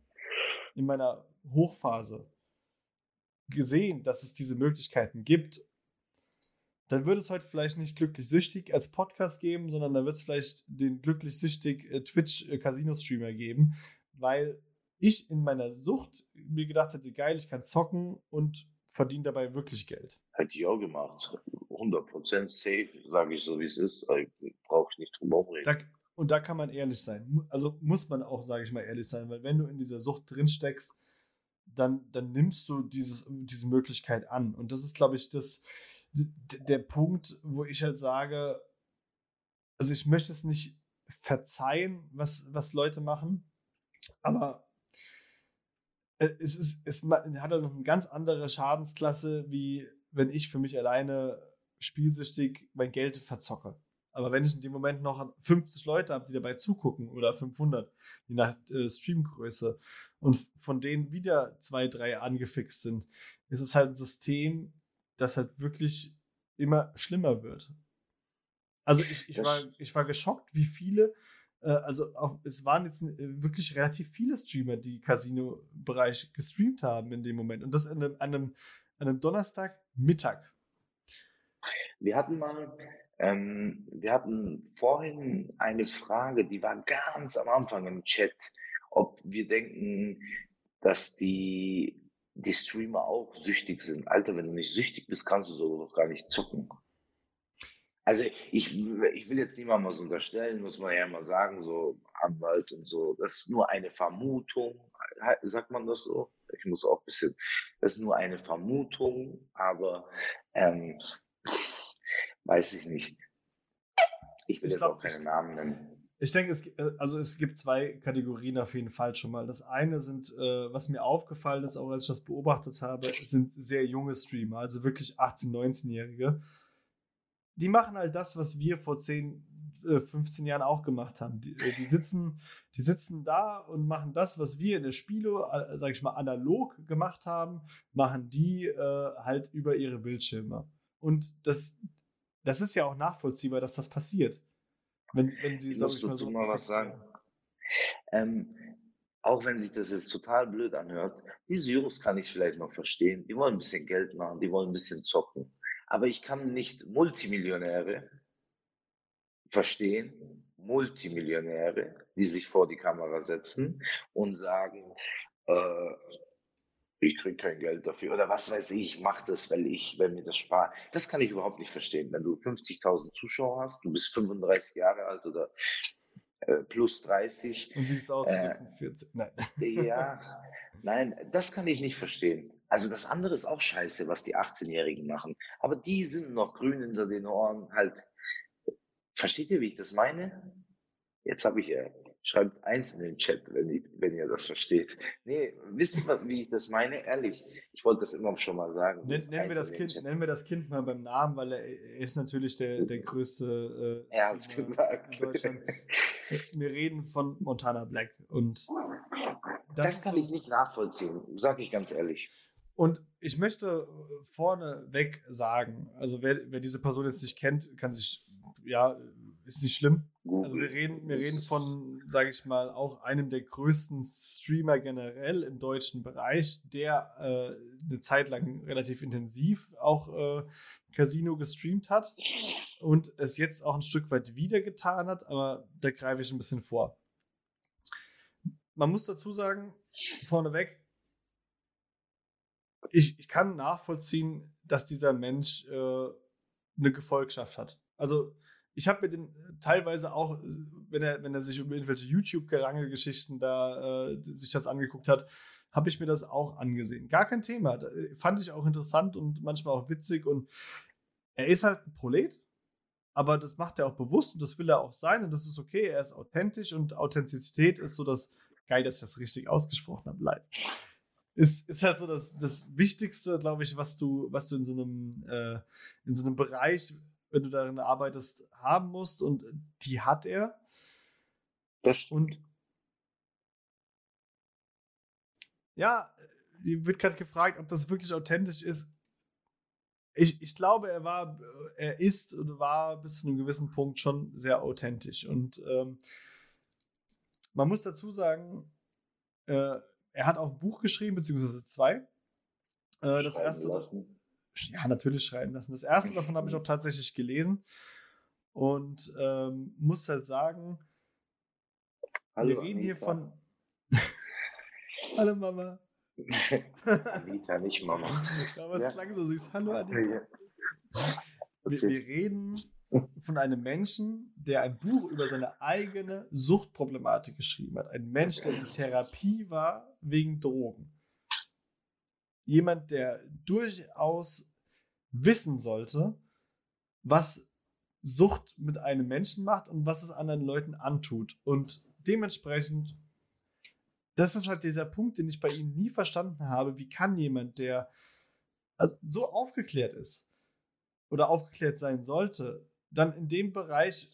in meiner Hochphase gesehen, dass es diese Möglichkeiten gibt, dann würde es heute vielleicht nicht glücklich süchtig als Podcast geben, sondern da wird es vielleicht den glücklich süchtig äh, Twitch äh, Casino Streamer geben, weil ich in meiner Sucht mir gedacht hätte, geil, ich kann zocken und verdiene dabei wirklich Geld. Hätte ich auch gemacht. 100% safe, sage ich so, wie es ist. Brauche ich nicht drüber reden. Da, und da kann man ehrlich sein. Also muss man auch, sage ich mal, ehrlich sein, weil wenn du in dieser Sucht drin steckst, dann, dann nimmst du dieses, diese Möglichkeit an. Und das ist, glaube ich, das, der Punkt, wo ich halt sage, also ich möchte es nicht verzeihen, was, was Leute machen, aber äh, es, ist, es hat halt noch eine ganz andere Schadensklasse, wie wenn ich für mich alleine spielsüchtig mein Geld verzocke. Aber wenn ich in dem Moment noch 50 Leute habe, die dabei zugucken oder 500, je nach äh, Streamgröße, und von denen wieder zwei, drei angefixt sind, ist es halt ein System, das halt wirklich immer schlimmer wird. Also ich, ich, war, ich war geschockt, wie viele, äh, also auch, es waren jetzt äh, wirklich relativ viele Streamer, die Casino-Bereich gestreamt haben in dem Moment. Und das an einem, an einem, an einem Donnerstagmittag. Wir hatten mal, ähm, wir hatten vorhin eine Frage, die war ganz am Anfang im Chat, ob wir denken, dass die, die Streamer auch süchtig sind. Alter, wenn du nicht süchtig bist, kannst du so gar nicht zocken. Also ich, ich will jetzt niemandem was unterstellen, muss man ja immer sagen, so Anwalt und so. Das ist nur eine Vermutung, sagt man das so? Ich muss auch ein bisschen, das ist nur eine Vermutung, aber ähm, weiß ich nicht. Ich will Ich jetzt glaub, auch keine ich- Namen nennen. Ich denke, es, äh, also es gibt zwei Kategorien auf jeden Fall schon mal. Das eine sind, äh, was mir aufgefallen ist, auch als ich das beobachtet habe, sind sehr junge Streamer, also wirklich 18-, 19-Jährige. Die machen halt das, was wir vor 10, äh, 15 Jahren auch gemacht haben. Die, äh, die, sitzen, die sitzen da und machen das, was wir in der Spielo, äh, sag ich mal, analog gemacht haben, machen die äh, halt über ihre Bildschirme. Und das, das ist ja auch nachvollziehbar, dass das passiert. Wenn, wenn sie, Ich sag muss ich mal, so mal was sagen. Ähm, auch wenn sich das jetzt total blöd anhört, diese Jungs kann ich vielleicht noch verstehen. Die wollen ein bisschen Geld machen, die wollen ein bisschen zocken. Aber ich kann nicht Multimillionäre verstehen, Multimillionäre, die sich vor die Kamera setzen und sagen, äh, ich kriege kein Geld dafür oder was weiß ich, ich mache das, weil ich, weil mir das spart. Das kann ich überhaupt nicht verstehen. Wenn du 50.000 Zuschauer hast, du bist 35 Jahre alt oder äh, plus 30, Und siehst aus wie Äh. 46. Nein. ja, [LAUGHS] nein, das kann ich nicht verstehen. Also das andere ist auch scheiße, was die 18-Jährigen machen. Aber die sind noch grün hinter den Ohren. Halt, versteht ihr, wie ich das meine? Jetzt habe ich äh, schreibt eins in den Chat, wenn, ihr- wenn ihr das versteht. Nee, wisst ihr, wie ich das meine? Ehrlich, ich wollte das immer schon mal sagen. Nen- Nennen wir, das kind, nennen wir das Kind mal beim Namen, weil er, er ist natürlich der, der größte. Äh, Er hat's Streamer gesagt. in Deutschland. Wir reden von Montana Black. Und Das, ist kann ich nicht nachvollziehen, sage ich ganz ehrlich. Und ich möchte vorneweg sagen, also wer, wer diese Person jetzt nicht kennt, kann sich, ja, ist nicht schlimm. Also wir Google. reden, wir reden von, sage ich mal, auch einem der größten Streamer generell im deutschen Bereich, der äh, eine Zeit lang relativ intensiv auch äh, Casino gestreamt hat und es jetzt auch ein Stück weit wieder getan hat, aber da greife ich ein bisschen vor. Man muss dazu sagen, vorneweg, ich, ich kann nachvollziehen, dass dieser Mensch äh, eine Gefolgschaft hat. Also ich habe mir den äh, teilweise auch, äh, wenn er, wenn er sich über irgendwelche YouTube-Gerangel-Geschichten da äh, sich das angeguckt hat, habe ich mir das auch angesehen. Gar kein Thema. Da, äh, fand ich auch interessant und manchmal auch witzig. Und er ist halt ein Prolet, aber das macht er auch bewusst und das will er auch sein und das ist okay. Er ist authentisch und Authentizität ist so das, geil, dass ich das richtig ausgesprochen habe, live. ist, ist halt so das, das Wichtigste, glaube ich, was du, was du in so einem, äh, in so einem Bereich, wenn du darin arbeitest, haben musst. Und die hat er. Das stimmt. Und ja, wird gerade gefragt, ob das wirklich authentisch ist. Ich, ich glaube, er war, er ist und war bis zu einem gewissen Punkt schon sehr authentisch. Und ähm, man muss dazu sagen, äh, er hat auch ein Buch geschrieben, beziehungsweise zwei. Äh, das erste. Lassen. Ja, natürlich schreiben lassen. Das erste davon habe ich auch tatsächlich gelesen. Und ähm, muss halt sagen, Hallo, wir reden Anita. hier von. [LAUGHS] Hallo Mama. [LAUGHS] Anita, nicht Mama. [LAUGHS] Aber es ja. klang so süß. Hallo Anita. Wir, wir, reden von einem Menschen, der ein Buch über seine eigene Suchtproblematik geschrieben hat. Ein Mensch, der in Therapie war wegen Drogen. Jemand, der durchaus wissen sollte, was Sucht mit einem Menschen macht und was es anderen Leuten antut. Und dementsprechend, das ist halt dieser Punkt, den ich bei ihm nie verstanden habe. Wie kann jemand, der also so aufgeklärt ist oder aufgeklärt sein sollte, dann in dem Bereich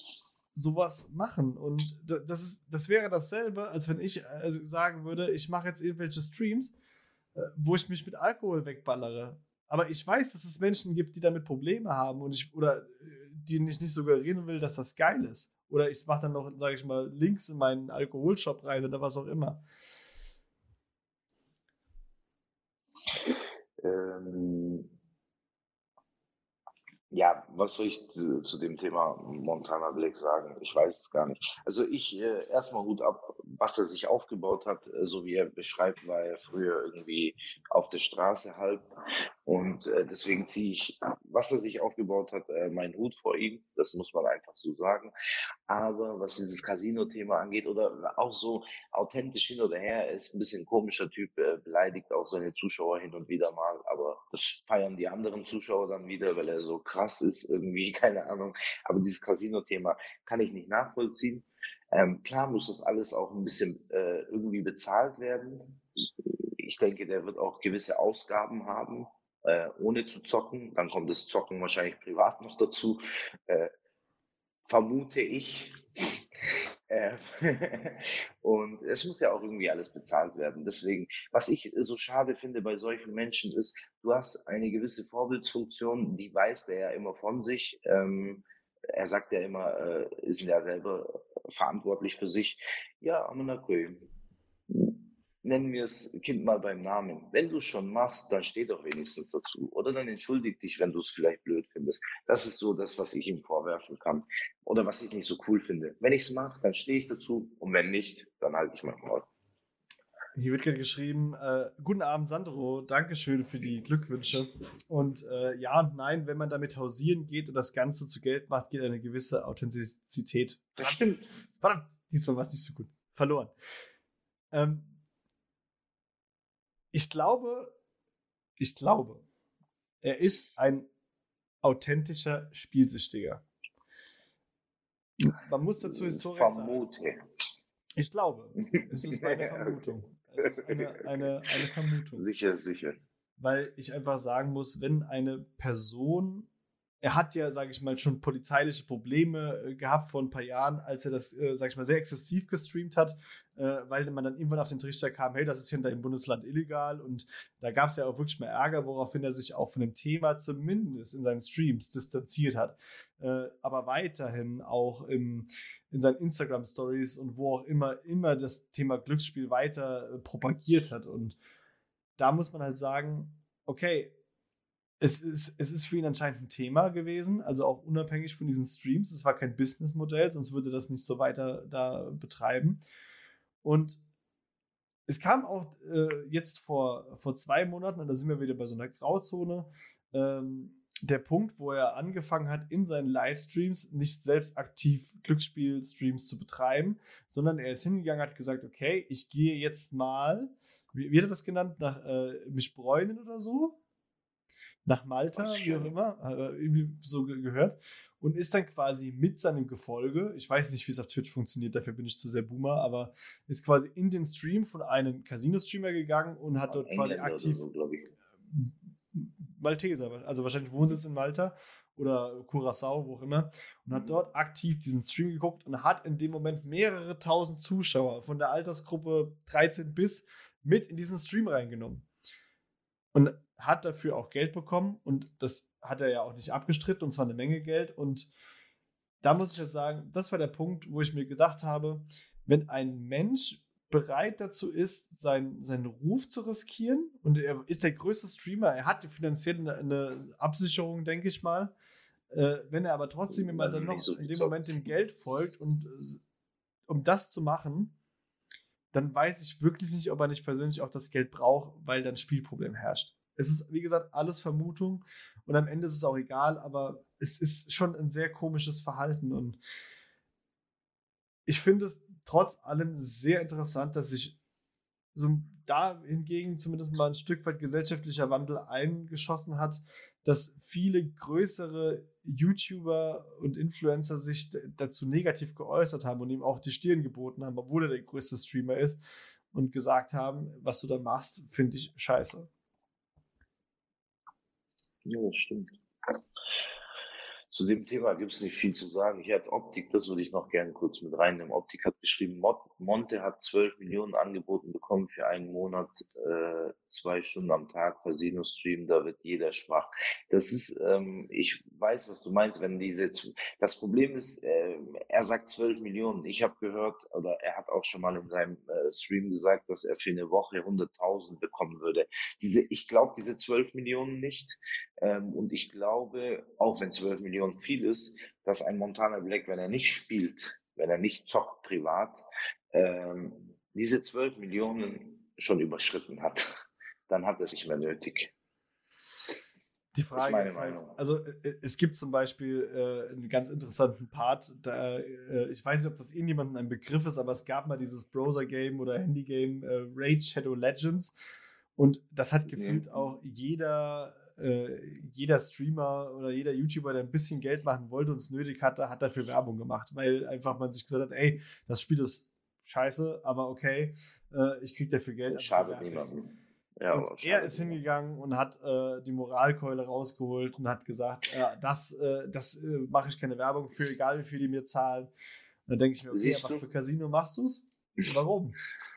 sowas machen. Und das, ist, das wäre dasselbe, als wenn ich äh, sagen würde, ich mache jetzt irgendwelche Streams, äh, wo ich mich mit Alkohol wegballere. Aber ich weiß, dass es Menschen gibt, die damit Probleme haben und ich oder äh, die ich nicht suggerieren will, dass das geil ist. Oder ich mache dann noch, sage ich mal, Links in meinen Alkoholshop rein oder was auch immer. Ähm, ja, was soll ich zu, dem Thema Montana Black sagen? Ich weiß es gar nicht. Also ich äh, erstmal gut ab, was er sich aufgebaut hat, äh, so wie er beschreibt, war er früher irgendwie auf der Straße halb. Und äh, deswegen ziehe ich, was er sich aufgebaut hat, äh, meinen Hut vor ihm. Das muss man einfach so sagen. Aber was dieses Casino-Thema angeht oder auch so authentisch hin oder her, er ist ein bisschen komischer Typ, äh, beleidigt auch seine Zuschauer hin und wieder mal. Aber das feiern die anderen Zuschauer dann wieder, weil er so krass ist, irgendwie, [LAUGHS] keine Ahnung. Aber dieses Casino-Thema kann ich nicht nachvollziehen. Ähm, klar muss das alles auch ein bisschen äh, irgendwie bezahlt werden. Ich denke, der wird auch gewisse Ausgaben haben, äh, ohne zu zocken. Dann kommt das Zocken wahrscheinlich privat noch dazu. Äh, vermute ich. Äh, [LAUGHS] und es muss ja auch irgendwie alles bezahlt werden. Deswegen, was ich so schade finde bei solchen Menschen ist, du hast eine gewisse Vorbildsfunktion, die weiß der ja immer von sich. Ähm, er sagt ja immer, äh, ist ja selber verantwortlich für sich. Ja, Amanakoi, nennen wir das Kind mal beim Namen. Wenn du es schon machst, dann steh doch wenigstens dazu. Oder dann entschuldig dich, wenn du es vielleicht blöd findest. Das ist so das, was ich ihm vorwerfen kann. Oder was ich nicht so cool finde. Wenn ich es mache, dann stehe ich dazu. Und wenn nicht, dann halte ich mein Wort. Hier wird gerade geschrieben, äh, guten Abend Sandro, Dankeschön für die Glückwünsche. Und äh, ja und nein, wenn man damit hausieren geht und das Ganze zu Geld macht, geht eine gewisse Authentizität. Das stimmt. Verdammt, diesmal war es nicht so gut. Verloren. Ähm, ich glaube, ich glaube, er ist ein authentischer Spielsüchtiger. Man muss dazu historisch Vermute. sagen. Ich glaube. Es ist meine [LAUGHS] Vermutung. Es ist eine, eine, eine Vermutung. Sicher, sicher. Weil ich einfach sagen muss, wenn eine Person er hat ja, sage ich mal, schon polizeiliche Probleme äh, gehabt vor ein paar Jahren, als er das, äh, sage ich mal, sehr exzessiv gestreamt hat, äh, weil man dann irgendwann auf den Trichter kam, hey, das ist hier in deinem Bundesland illegal. Und da gab es ja auch wirklich mal Ärger, woraufhin er sich auch von dem Thema zumindest in seinen Streams distanziert hat, äh, aber weiterhin auch im, in seinen Instagram-Stories und wo auch immer, immer das Thema Glücksspiel weiter äh, propagiert hat. Und da muss man halt sagen, okay, es ist, es ist für ihn anscheinend ein Thema gewesen, also auch unabhängig von diesen Streams. Es war kein Businessmodell, sonst würde das nicht so weiter da betreiben. Und es kam auch äh, jetzt vor, vor zwei Monaten, und da sind wir wieder bei so einer Grauzone, ähm, der Punkt, wo er angefangen hat, in seinen Livestreams nicht selbst aktiv Glücksspiel-Streams zu betreiben, sondern er ist hingegangen, hat gesagt, okay, ich gehe jetzt mal, wie, wie hat er das genannt, nach äh, mich bräunen oder so? Nach Malta, wie auch immer, irgendwie so gehört. und ist dann quasi mit seinem Gefolge, ich weiß nicht, wie es auf Twitch funktioniert, dafür bin ich zu sehr Boomer, aber ist quasi in den Stream von einem Casino-Streamer gegangen und hat dort quasi aktiv. So, Malteser, also wahrscheinlich Wohnsitz in Malta oder Curacao, wo auch immer, und hat mhm. dort aktiv diesen Stream geguckt und hat in dem Moment mehrere tausend Zuschauer von der Altersgruppe 13 bis mit in diesen Stream reingenommen. Und hat dafür auch Geld bekommen und das hat er ja auch nicht abgestritten und zwar eine Menge Geld. Und da muss ich jetzt sagen, das war der Punkt, wo ich mir gedacht habe, wenn ein Mensch bereit dazu ist, sein, seinen Ruf zu riskieren und er ist der größte Streamer, er hat finanziell eine, eine Absicherung, denke ich mal. Äh, wenn er aber trotzdem immer dann noch so in dem Moment dem Geld folgt und um das zu machen, dann weiß ich wirklich nicht, ob er nicht persönlich auch das Geld braucht, weil dann Spielproblem herrscht. Es ist, wie gesagt, alles Vermutung und am Ende ist es auch egal, aber es ist schon ein sehr komisches Verhalten und ich finde es trotz allem sehr interessant, dass sich so da hingegen zumindest mal ein Stück weit gesellschaftlicher Wandel eingeschossen hat, dass viele größere YouTuber und Influencer sich dazu negativ geäußert haben und ihm auch die Stirn geboten haben, obwohl er der größte Streamer ist und gesagt haben, was du da machst, finde ich scheiße. Ja, das stimmt. Zu dem Thema gibt es nicht viel zu sagen. Ich hatte Optik, das würde ich noch gerne kurz mit reinnehmen. Optik hat geschrieben, Monte hat 12 Millionen angeboten bekommen für einen Monat, äh, zwei Stunden am Tag Casino-Stream, da wird jeder schwach. Das ist, ähm, ich weiß, was du meinst, wenn diese, das Problem ist, äh, er sagt 12 Millionen. Ich habe gehört, oder er hat auch schon mal in seinem äh, Stream gesagt, dass er für eine Woche 100.000 bekommen würde. Diese, ich glaube diese 12 Millionen nicht. Ähm, und ich glaube, auch wenn 12 Millionen viel ist, dass ein Montana Black, wenn er nicht spielt, wenn er nicht zockt privat, ähm, diese 12 Millionen schon überschritten hat. [LAUGHS] Dann hat er es nicht mehr nötig. Die Frage ist, ist halt, also äh, es gibt zum Beispiel äh, einen ganz interessanten Part, da, äh, ich weiß nicht, ob das irgendjemandem ein Begriff ist, aber es gab mal dieses Browser-Game oder Handy-Game äh, Raid Shadow Legends und das hat gefühlt ja. auch jeder äh, jeder Streamer oder jeder YouTuber, der ein bisschen Geld machen wollte und es nötig hatte, hat dafür Werbung gemacht, weil einfach man sich gesagt hat, ey, das Spiel ist scheiße, aber okay, äh, ich krieg dafür Geld. Also schadet niemandem. Ja, und er ist hingegangen und hat äh, die Moralkeule rausgeholt und hat gesagt, äh, das, äh, das mache ich keine Werbung für, egal wie viel die mir zahlen. Und dann denke ich mir, okay, aber für Casino machst du es? Warum? [LAUGHS]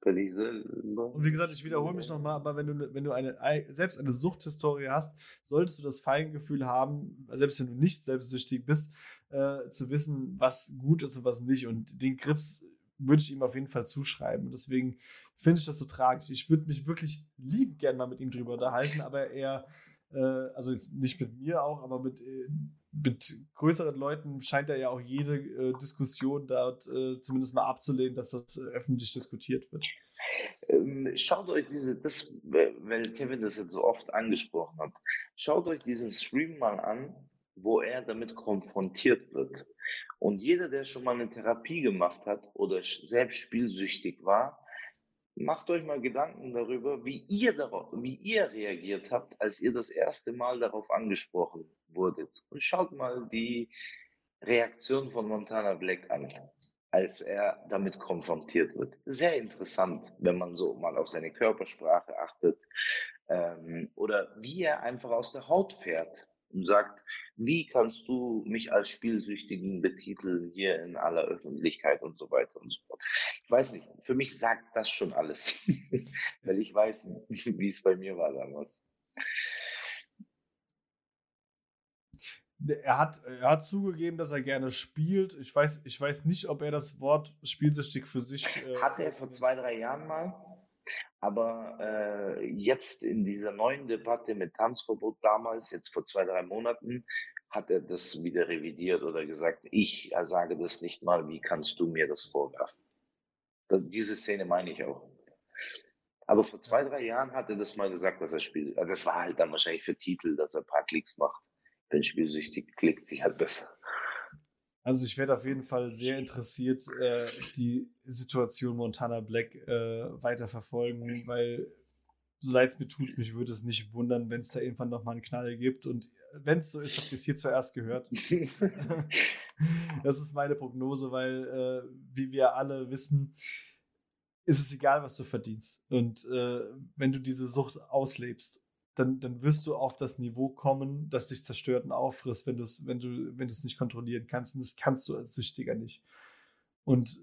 Kann ich selber. Und wie gesagt, ich wiederhole mich nochmal, aber wenn du, wenn du eine, selbst eine Suchthistorie hast, solltest du das Feingefühl haben, selbst wenn du nicht selbstsüchtig bist, äh, zu wissen, was gut ist und was nicht. Und den Grips würde ich ihm auf jeden Fall zuschreiben. Und deswegen finde ich das so tragisch. Ich würde mich wirklich lieb gern mal mit ihm drüber unterhalten, aber er, äh, also jetzt nicht mit mir auch, aber mit. Äh, mit größeren Leuten scheint er ja auch jede äh, Diskussion dort äh, zumindest mal abzulehnen, dass das äh, öffentlich diskutiert wird. Ähm, schaut euch diese, das, weil Kevin das jetzt so oft angesprochen hat, schaut euch diesen Stream mal an, wo er damit konfrontiert wird. Und jeder, der schon mal eine Therapie gemacht hat oder selbst spielsüchtig war, macht euch mal Gedanken darüber, wie ihr darauf, wie ihr reagiert habt, als ihr das erste Mal darauf angesprochen wurdet. Und schaut mal die Reaktion von Montana Black an, als er damit konfrontiert wird. Sehr interessant, wenn man so mal auf seine Körpersprache achtet ähm, oder wie er einfach aus der Haut fährt sagt, wie kannst du mich als Spielsüchtigen betiteln hier in aller Öffentlichkeit und so weiter und so fort. Ich weiß nicht, für mich sagt das schon alles, [LAUGHS] weil ich weiß, [LAUGHS] wie es bei mir war damals. Er hat, er hat zugegeben, dass er gerne spielt. Ich weiß, ich weiß nicht, ob er das Wort spielsüchtig für sich. Äh, hat er vor zwei, drei Jahren mal. Aber äh, jetzt in dieser neuen Debatte mit Tanzverbot damals, jetzt vor zwei, drei Monaten, hat er das wieder revidiert oder gesagt, ich sage das nicht mal, wie kannst du mir das vorwerfen? Da, diese Szene meine ich auch. Aber vor zwei, drei Jahren hat er das mal gesagt, dass er spielt. Das war halt dann wahrscheinlich für Titel, dass er ein paar Klicks macht. Wenn spielsüchtig klickt sich halt besser. Also ich werde auf jeden Fall sehr interessiert äh, die Situation Montana Black äh, weiter verfolgen, weil so leid es mir tut, mich würde es nicht wundern, wenn es da irgendwann nochmal einen Knall gibt. Und wenn es so ist, habt ihr es hier zuerst gehört. [LAUGHS] das ist meine Prognose, weil, äh, wie wir alle wissen, ist es egal, was du verdienst. Und äh, wenn du diese Sucht auslebst, dann, dann wirst du auf das Niveau kommen, das dich zerstört und auffrisst, wenn, wenn du wenn es nicht kontrollieren kannst. Und das kannst du als Süchtiger nicht. Und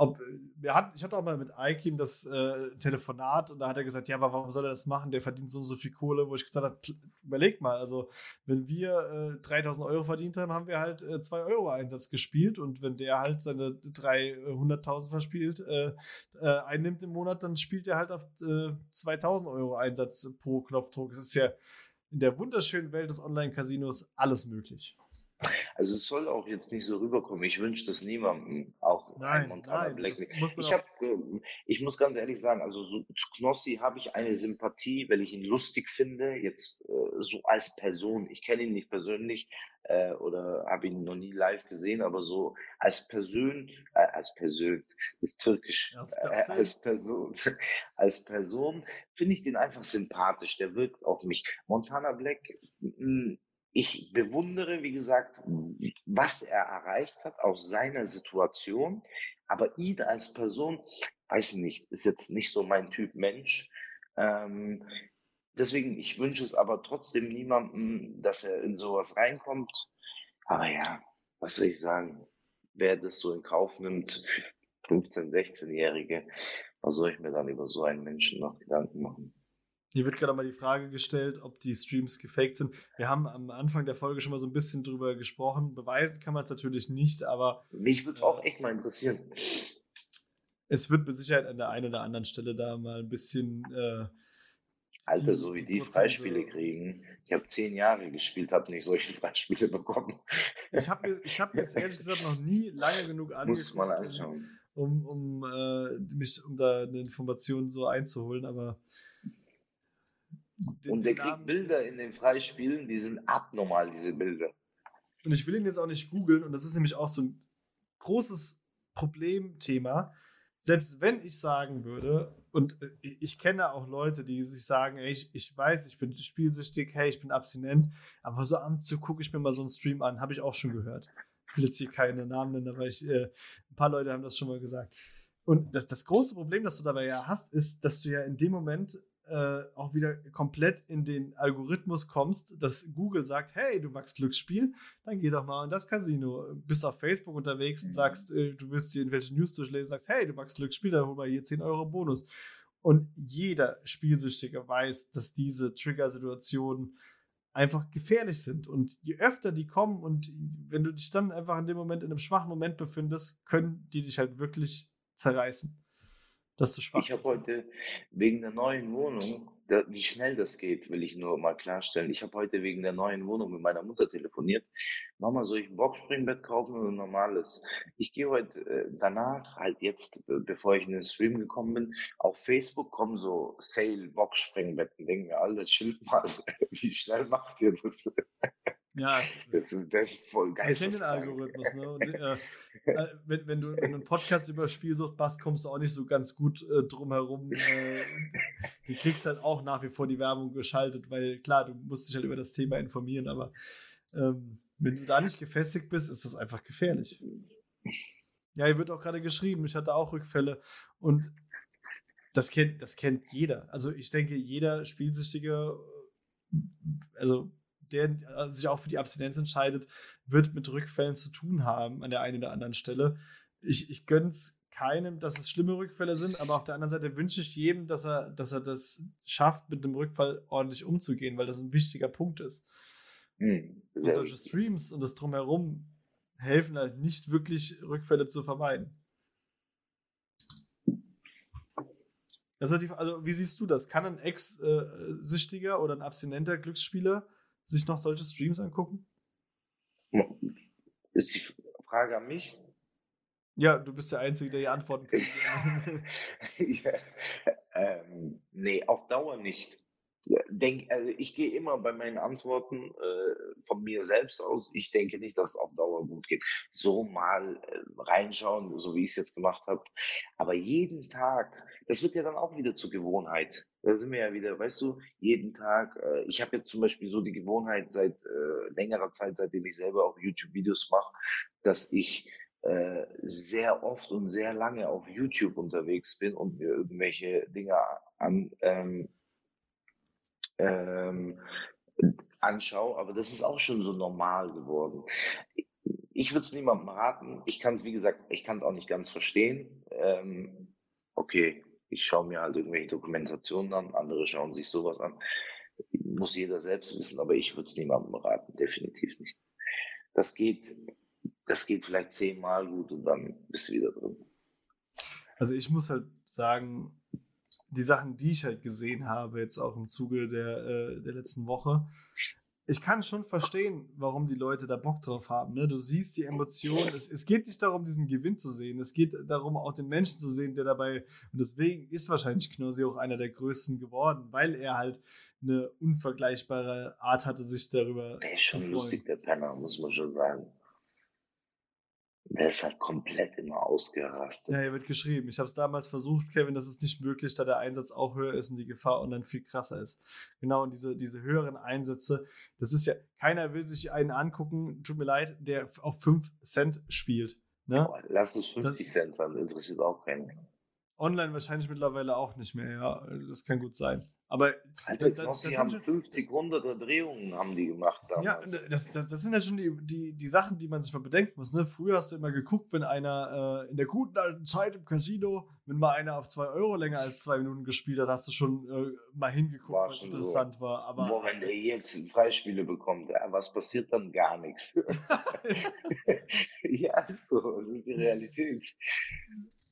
ob, wir hatten, ich hatte auch mal mit Aikim das äh, Telefonat und da hat er gesagt, ja, aber warum soll er das machen? Der verdient so und so viel Kohle, wo ich gesagt habe, überleg mal, also wenn wir äh, 3000 Euro verdient haben, haben wir halt äh, 2 Euro Einsatz gespielt und wenn der halt seine 300.000 verspielt, äh, äh, einnimmt im Monat, dann spielt er halt auf äh, 2000 Euro Einsatz pro Knopfdruck. Das ist ja in der wunderschönen Welt des Online-Casinos alles möglich. Also es soll auch jetzt nicht so rüberkommen. Ich wünsche das niemandem, auch nein, Montana nein, Black. Ich, hab, ähm, ich muss ganz ehrlich sagen, also so, zu Knossi habe ich eine Sympathie, weil ich ihn lustig finde, jetzt äh, so als Person. Ich kenne ihn nicht persönlich äh, oder habe ihn noch nie live gesehen, aber so als Person, äh, als Person, das ist türkisch, als, äh, als Person, [LAUGHS] als Person finde ich den einfach sympathisch. Der wirkt auf mich. Montana Black, mh, hm, ich bewundere, wie gesagt, was er erreicht hat aus seiner Situation, aber ihn als Person, weiß ich nicht, ist jetzt nicht so mein Typ Mensch. Ähm, deswegen, ich wünsche es aber trotzdem niemandem, dass er in sowas reinkommt. Aber ja, was soll ich sagen? Wer das so in Kauf nimmt, 15-, 16-Jährige, was soll ich mir dann über so einen Menschen noch Gedanken machen? Hier wird gerade mal die Frage gestellt, ob die Streams gefaked sind. Wir haben am Anfang der Folge schon mal so ein bisschen drüber gesprochen. Beweisen kann man es natürlich nicht, aber. Mich würde es auch echt mal interessieren. Es wird mit Sicherheit an der einen oder anderen Stelle da mal ein bisschen. Äh, Alter, so wie die Freispiele kriegen. Ich habe zehn Jahre gespielt, habe nicht solche [LAUGHS] Freispiele bekommen. Ich habe mir, hab mir ehrlich gesagt noch nie lange genug angeschaut. [LAUGHS] Muss man anschauen. Um, um, äh, mich, um da eine Information so einzuholen, aber und der kriegt Bilder in den Freispielen, die sind abnormal, diese Bilder. Und ich will ihn jetzt auch nicht googeln, und das ist nämlich auch so ein großes Problemthema. Selbst wenn ich sagen würde, und äh, ich kenne auch Leute, die sich sagen, ey, ich, ich weiß, ich bin spielsüchtig, hey, ich bin abstinent, aber so am zu gucke ich mir mal so einen Stream an, habe ich auch schon gehört. Ich will jetzt hier keine Namen nennen, aber ich, äh, ein paar Leute haben das schon mal gesagt. Und das, das große Problem, das du dabei ja hast, ist, dass du ja in dem Moment äh, auch wieder komplett in den Algorithmus kommst, dass Google sagt, hey, du magst Glücksspiel, dann geh doch mal in das Casino. Bist auf Facebook unterwegs, mhm. sagst, äh, du willst dir irgendwelche News durchlesen, sagst, hey, du magst Glücksspiel, dann hol mal hier 10 Euro Bonus. Und jeder Spielsüchtige weiß, dass diese Trigger-Situationen einfach gefährlich sind. Und je öfter die kommen und wenn du dich dann einfach in dem Moment in einem schwachen Moment befindest, können die dich halt wirklich zerreißen dass du schwach Ich habe heute wegen der neuen Wohnung, da, wie schnell das geht, will ich nur mal klarstellen. Ich habe heute wegen der neuen Wohnung mit meiner Mutter telefoniert. Mama, soll ich ein Boxspringbett kaufen oder ein normales? Ich gehe heute äh, danach, halt jetzt, bevor ich in den Stream gekommen bin, auf Facebook kommen so Sale Boxspringbetten. Denken wir alle, chill [LAUGHS] mal, wie schnell macht ihr das? Ja, das, das ist voll geil. Ich kenne den Algorithmus. Ne? Und, äh, [LAUGHS] äh, wenn, wenn, du, wenn du einen Podcast über Spielsucht machst, kommst du auch nicht so ganz gut äh, drum herum. Äh, [LAUGHS] du kriegst halt auch nach wie vor die Werbung geschaltet, weil klar, du musst dich halt über das Thema informieren, aber ähm, wenn du da nicht gefestigt bist, ist das einfach gefährlich. Ja, hier wird auch gerade geschrieben, ich hatte auch Rückfälle und das kennt, das kennt jeder. Also ich denke, jeder Spielsüchtige, also der äh, sich auch für die Abstinenz entscheidet, wird mit Rückfällen zu tun haben an der einen oder anderen Stelle. Ich, ich gönne es keinem, dass es schlimme Rückfälle sind, aber auf der anderen Seite wünsche ich jedem, dass er, dass er das schafft, mit dem Rückfall ordentlich umzugehen, weil das ein wichtiger Punkt ist. Mhm, und solche Streams und das drumherum helfen halt nicht wirklich, Rückfälle zu vermeiden. Also, die, also wie siehst du das? Kann ein Ex-Süchtiger oder ein abstinenter Glücksspieler sich noch solche Streams angucken? Ist die Frage an mich? Ja, du bist der Einzige, der hier antworten kann. [LAUGHS] ja, ähm, nee, auf Dauer nicht. denk, also ich gehe immer bei meinen Antworten äh, von mir selbst aus. Ich denke nicht, dass es auf Dauer gut geht. So mal äh, reinschauen, so wie ich es jetzt gemacht habe. Aber jeden Tag, das wird ja dann auch wieder zur Gewohnheit. Da sind wir ja wieder, weißt du, jeden Tag. Äh, ich habe jetzt zum Beispiel so die Gewohnheit seit äh, längerer Zeit, seitdem ich selber auch YouTube-Videos mache, dass ich äh, sehr oft und sehr lange auf YouTube unterwegs bin und mir irgendwelche Dinge an ähm, ähm, anschaue, aber das ist auch schon so normal geworden. Ich würde es niemandem raten. Ich kann es, wie gesagt, ich kann es auch nicht ganz verstehen. Ähm, okay, ich schaue mir halt irgendwelche Dokumentationen an, andere schauen sich sowas an. Muss jeder selbst wissen, aber ich würde es niemandem raten, definitiv nicht. Das geht, das geht vielleicht zehnmal gut und dann bist du wieder drin. Also ich muss halt sagen, die Sachen, die ich halt gesehen habe, jetzt auch im Zuge der, äh, der letzten Woche, ich kann schon verstehen, warum die Leute da Bock drauf haben. Ne? Du siehst die Emotionen. Es, es geht nicht darum, diesen Gewinn zu sehen. Es geht darum, auch den Menschen zu sehen, der dabei. Und deswegen ist wahrscheinlich Knossi auch einer der größten geworden, weil er halt eine unvergleichbare Art hatte, sich darüber. Der ist schon lustig, der Penner, muss man schon sagen. Der ist halt komplett immer ausgerastet. Ja, hier wird geschrieben. Ich habe es damals versucht, Kevin, das ist nicht möglich, da der Einsatz auch höher ist und die Gefahr und dann viel krasser ist. Genau, und diese, diese höheren Einsätze, das ist ja, keiner will sich einen angucken, tut mir leid, der auf 5 Cent spielt. Ne? Boah, lass es 50 das, Cent sein, interessiert auch keinen. Online wahrscheinlich mittlerweile auch nicht mehr, ja. Das kann gut sein. Aber Alter, da, das, haben schon, 50, 100 Drehungen haben die gemacht damals. Ja, das, das, das sind halt schon die, die, die Sachen, die man sich mal bedenken muss. Ne? Früher hast du immer geguckt, wenn einer äh, in der guten alten Zeit im Casino, wenn mal einer auf 2 Euro länger als zwei Minuten gespielt hat, hast du schon äh, mal hingeguckt, war was interessant so. war. Aber, Boah, wenn der jetzt Freispiele bekommt, ja, was passiert dann? Gar nichts. [LAUGHS] [LAUGHS] ja, so. Das ist die Realität.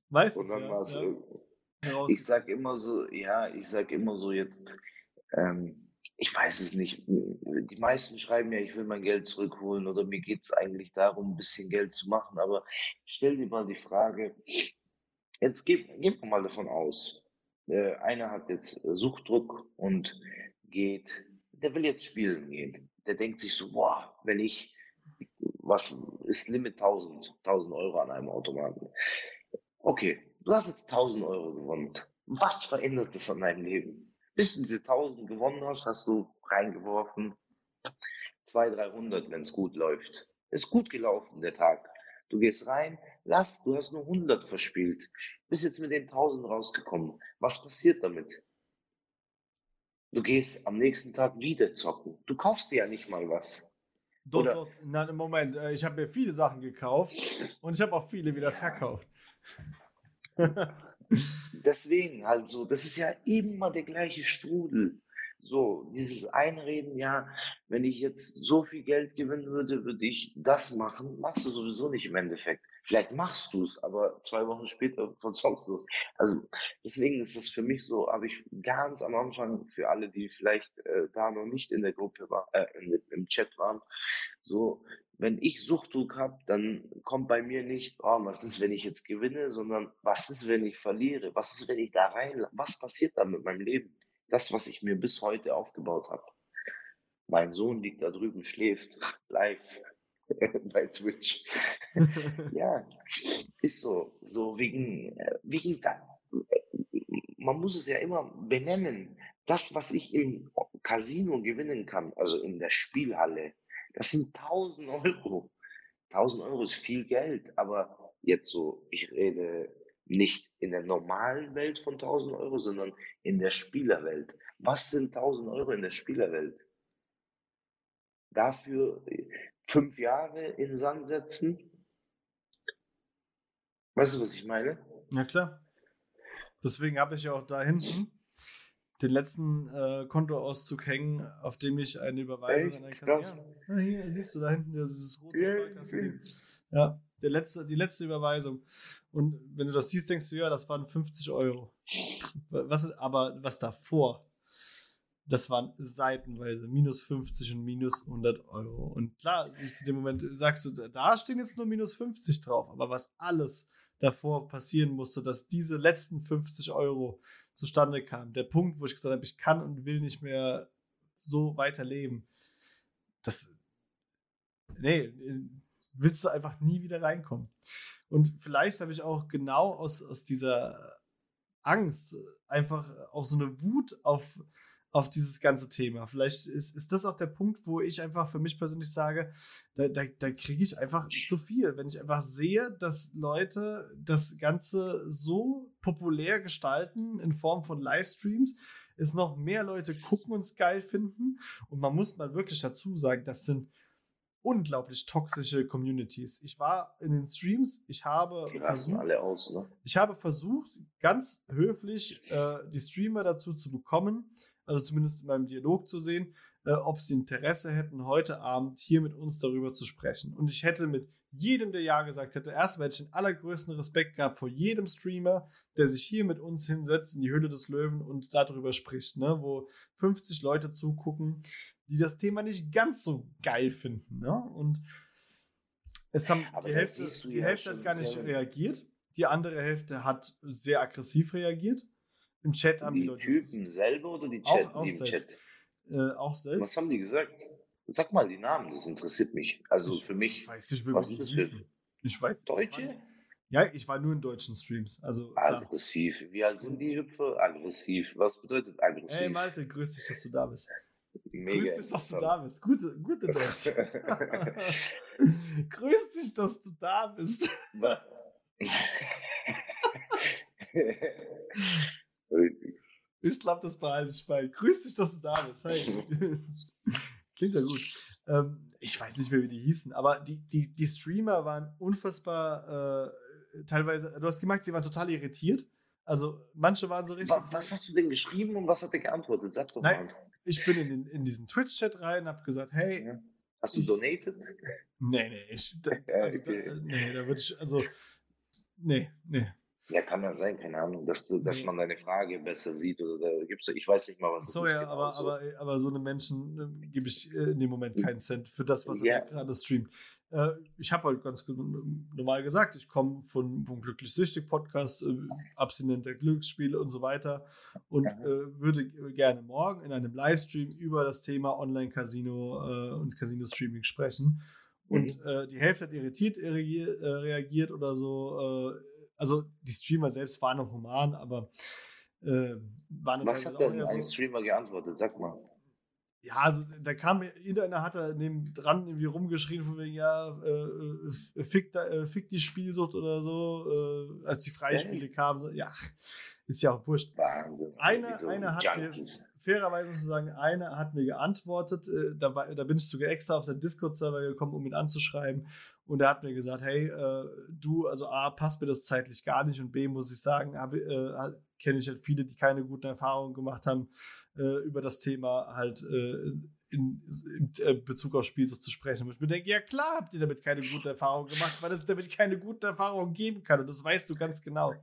Meistens, ja, ja ich sag immer so, ja, ich sag immer so jetzt, ähm, ich weiß es nicht. Die meisten schreiben ja, ich will mein Geld zurückholen oder mir geht es eigentlich darum, ein bisschen Geld zu machen. Aber stell dir mal die Frage, jetzt gehen wir mal davon aus, äh, einer hat jetzt Suchtdruck und geht, der will jetzt spielen gehen. Der denkt sich so, boah, wenn ich, was ist Limit 1000, 1000 Euro an einem Automaten. Okay, Du hast jetzt 1000 Euro gewonnen. Was verändert das an deinem Leben? Bis du diese 1000 gewonnen hast, hast du reingeworfen 200, 300, wenn es gut läuft. Ist gut gelaufen, der Tag. Du gehst rein, lass, du hast nur 100 verspielt. Bist jetzt mit den 1000 rausgekommen. Was passiert damit? Du gehst am nächsten Tag wieder zocken. Du kaufst dir ja nicht mal was. Dort, Oder, dort, na, Moment, äh, ich habe mir viele Sachen gekauft und ich habe auch viele wieder verkauft. Deswegen, also, das ist ja immer der gleiche Strudel. So, dieses Einreden, ja, wenn ich jetzt so viel Geld gewinnen würde, würde ich das machen, machst du sowieso nicht im Endeffekt. Vielleicht machst du es, aber zwei Wochen später verzockst du es. Also deswegen ist das für mich so, habe ich ganz am Anfang für alle, die vielleicht äh, da noch nicht in der Gruppe waren, äh, im Chat waren, so, wenn ich Suchtdruck habe, dann kommt bei mir nicht, oh, was ist, wenn ich jetzt gewinne, sondern was ist, wenn ich verliere? Was ist, wenn ich da rein, was passiert dann mit meinem Leben? Das, was ich mir bis heute aufgebaut habe. Mein Sohn liegt da drüben, schläft [LAUGHS] live [LAUGHS] bei Twitch. [LAUGHS] ja, ist so, so wegen, äh, wegen da, man muss es ja immer benennen. Das, was ich im Casino gewinnen kann, also in der Spielhalle, das sind 1000 Euro. 1000 Euro ist viel Geld, aber jetzt so, ich rede nicht in der normalen Welt von 1000 Euro, sondern in der Spielerwelt. Was sind 1000 Euro in der Spielerwelt? Dafür fünf Jahre in Sand setzen? Weißt du, was ich meine? Ja, klar. Deswegen habe ich ja auch da hinten den letzten äh, Kontoauszug hängen, auf dem ich eine Überweisung Echt? an eine Krass. Ja, hier siehst du da hinten dieses rote ja, ja, der letzte, die letzte Überweisung. Und wenn du das siehst, denkst du, ja, das waren 50 Euro. Was, aber was davor, das waren seitenweise minus 50 und minus 100 Euro. Und klar, siehst du in dem Moment, sagst du, da stehen jetzt nur minus 50 drauf, aber was alles davor passieren musste, dass diese letzten 50 Euro zustande kamen. Der Punkt, wo ich gesagt habe, ich kann und will nicht mehr so weiterleben. Das, nee, willst du einfach nie wieder reinkommen. Und vielleicht habe ich auch genau aus, aus dieser Angst einfach auch so eine Wut auf, auf dieses ganze Thema. Vielleicht ist, ist das auch der Punkt, wo ich einfach für mich persönlich sage, da, da, da kriege ich einfach zu viel. Wenn ich einfach sehe, dass Leute das Ganze so populär gestalten in Form von Livestreams, es noch mehr Leute gucken und es geil finden. Und man muss mal wirklich dazu sagen, das sind unglaublich toxische Communities. Ich war in den Streams, ich habe Die versucht, alle aus, ne? ich habe versucht, ganz höflich äh, die Streamer dazu zu bekommen, also zumindest in meinem Dialog zu sehen, äh, ob sie Interesse hätten, heute Abend hier mit uns darüber zu sprechen. Und ich hätte mit jedem, der Ja gesagt hätte, erstmal hätte ich den allergrößten Respekt gehabt vor jedem Streamer, der sich hier mit uns hinsetzt in die Höhle des Löwen und darüber spricht, ne? wo 50 Leute zugucken, die das Thema nicht ganz so geil finden. Ne? Und es haben Aber die Hälfte, die ja Hälfte hat gar nicht reagiert. Die andere Hälfte hat sehr aggressiv reagiert. Im Chat haben die, Die Leute Typen selber oder die, Auch- Chat, auch selbst. Chat? äh, auch selbst. Was haben die gesagt? Sag mal die Namen, das interessiert mich. Also Ich für mich, weiß nicht was die das für. Ich weiß. Deutsche? Ja, ich war nur in deutschen Streams. Also klar. Aggressiv. Wie alt sind die Hüpfer? Aggressiv. Was bedeutet aggressiv? Ey Malte, grüß dich, dass du da bist. Mega grüß dich, dass du da bist. Gute, gute Deutsch. [LAUGHS] grüß dich, dass du da bist. [LAUGHS] [LAUGHS] Wa- Ich glaube, das behalte ich bei. Grüß dich, dass du da bist. Hey. [LAUGHS] Klingt ja gut. Ähm, ich weiß nicht mehr, wie die hießen, aber die, die, die Streamer waren unfassbar äh, teilweise. Du hast gemerkt, sie waren total irritiert. Also manche waren so richtig. Wa- was hast du denn geschrieben und was hat er geantwortet? Sag doch Nein. mal. Ich bin in, den, in diesen Twitch-Chat rein, habe gesagt, hey, Ja. Hast du Ich- donated? nee, nee, ich, da, [LAUGHS] also, okay. da, nee, da würde ich, also, nee, nee. Ja, kann ja sein, keine Ahnung, dass, du, dass Nee. man deine Frage besser sieht oder gibt's, ich weiß nicht mal, was das So, ist. ja, genau aber, so. aber, aber so einem Menschen äh, gebe ich äh, in dem Moment keinen Cent für das, was Ja. er gerade streamt. Äh, ich habe halt ganz normal gesagt, ich komme von, vom Glücklich Süchtig Podcast, äh, Abstinent der Glücksspiele und so weiter und äh, würde gerne morgen in einem Livestream über das Thema Online-Casino äh, und Casino-Streaming sprechen. Und Mhm. äh, die Hälfte hat irritiert äh, reagiert oder so. Also die Streamer selbst waren noch human, aber äh, waren was hat denn ein so, Streamer geantwortet? Sag mal. ja, also da kam irgendeiner hat da neben dran irgendwie rumgeschrien von wegen, ja, äh, äh, fick, da, äh, fick die Spielsucht oder so, äh, als die Freispiele kamen. So, ja, [LAUGHS] ist ja auch wurscht. Wahnsinn. Einer, so einer hat Junkies. mir, fairerweise muss ich sagen, einer hat mir geantwortet, äh, da, war, da bin ich sogar extra auf seinen Discord-Server gekommen, um ihn anzuschreiben. Und er hat mir gesagt, hey, äh, du, also A, passt mir das zeitlich gar nicht und B, muss ich sagen, äh, kenne ich halt viele, die keine guten Erfahrungen gemacht haben, äh, über das Thema halt äh, in, in äh, Bezug auf Spielsucht zu sprechen. Und ich mir denke, ja klar habt ihr damit keine guten Erfahrungen gemacht, weil es damit keine guten Erfahrungen geben kann und das weißt du ganz genau.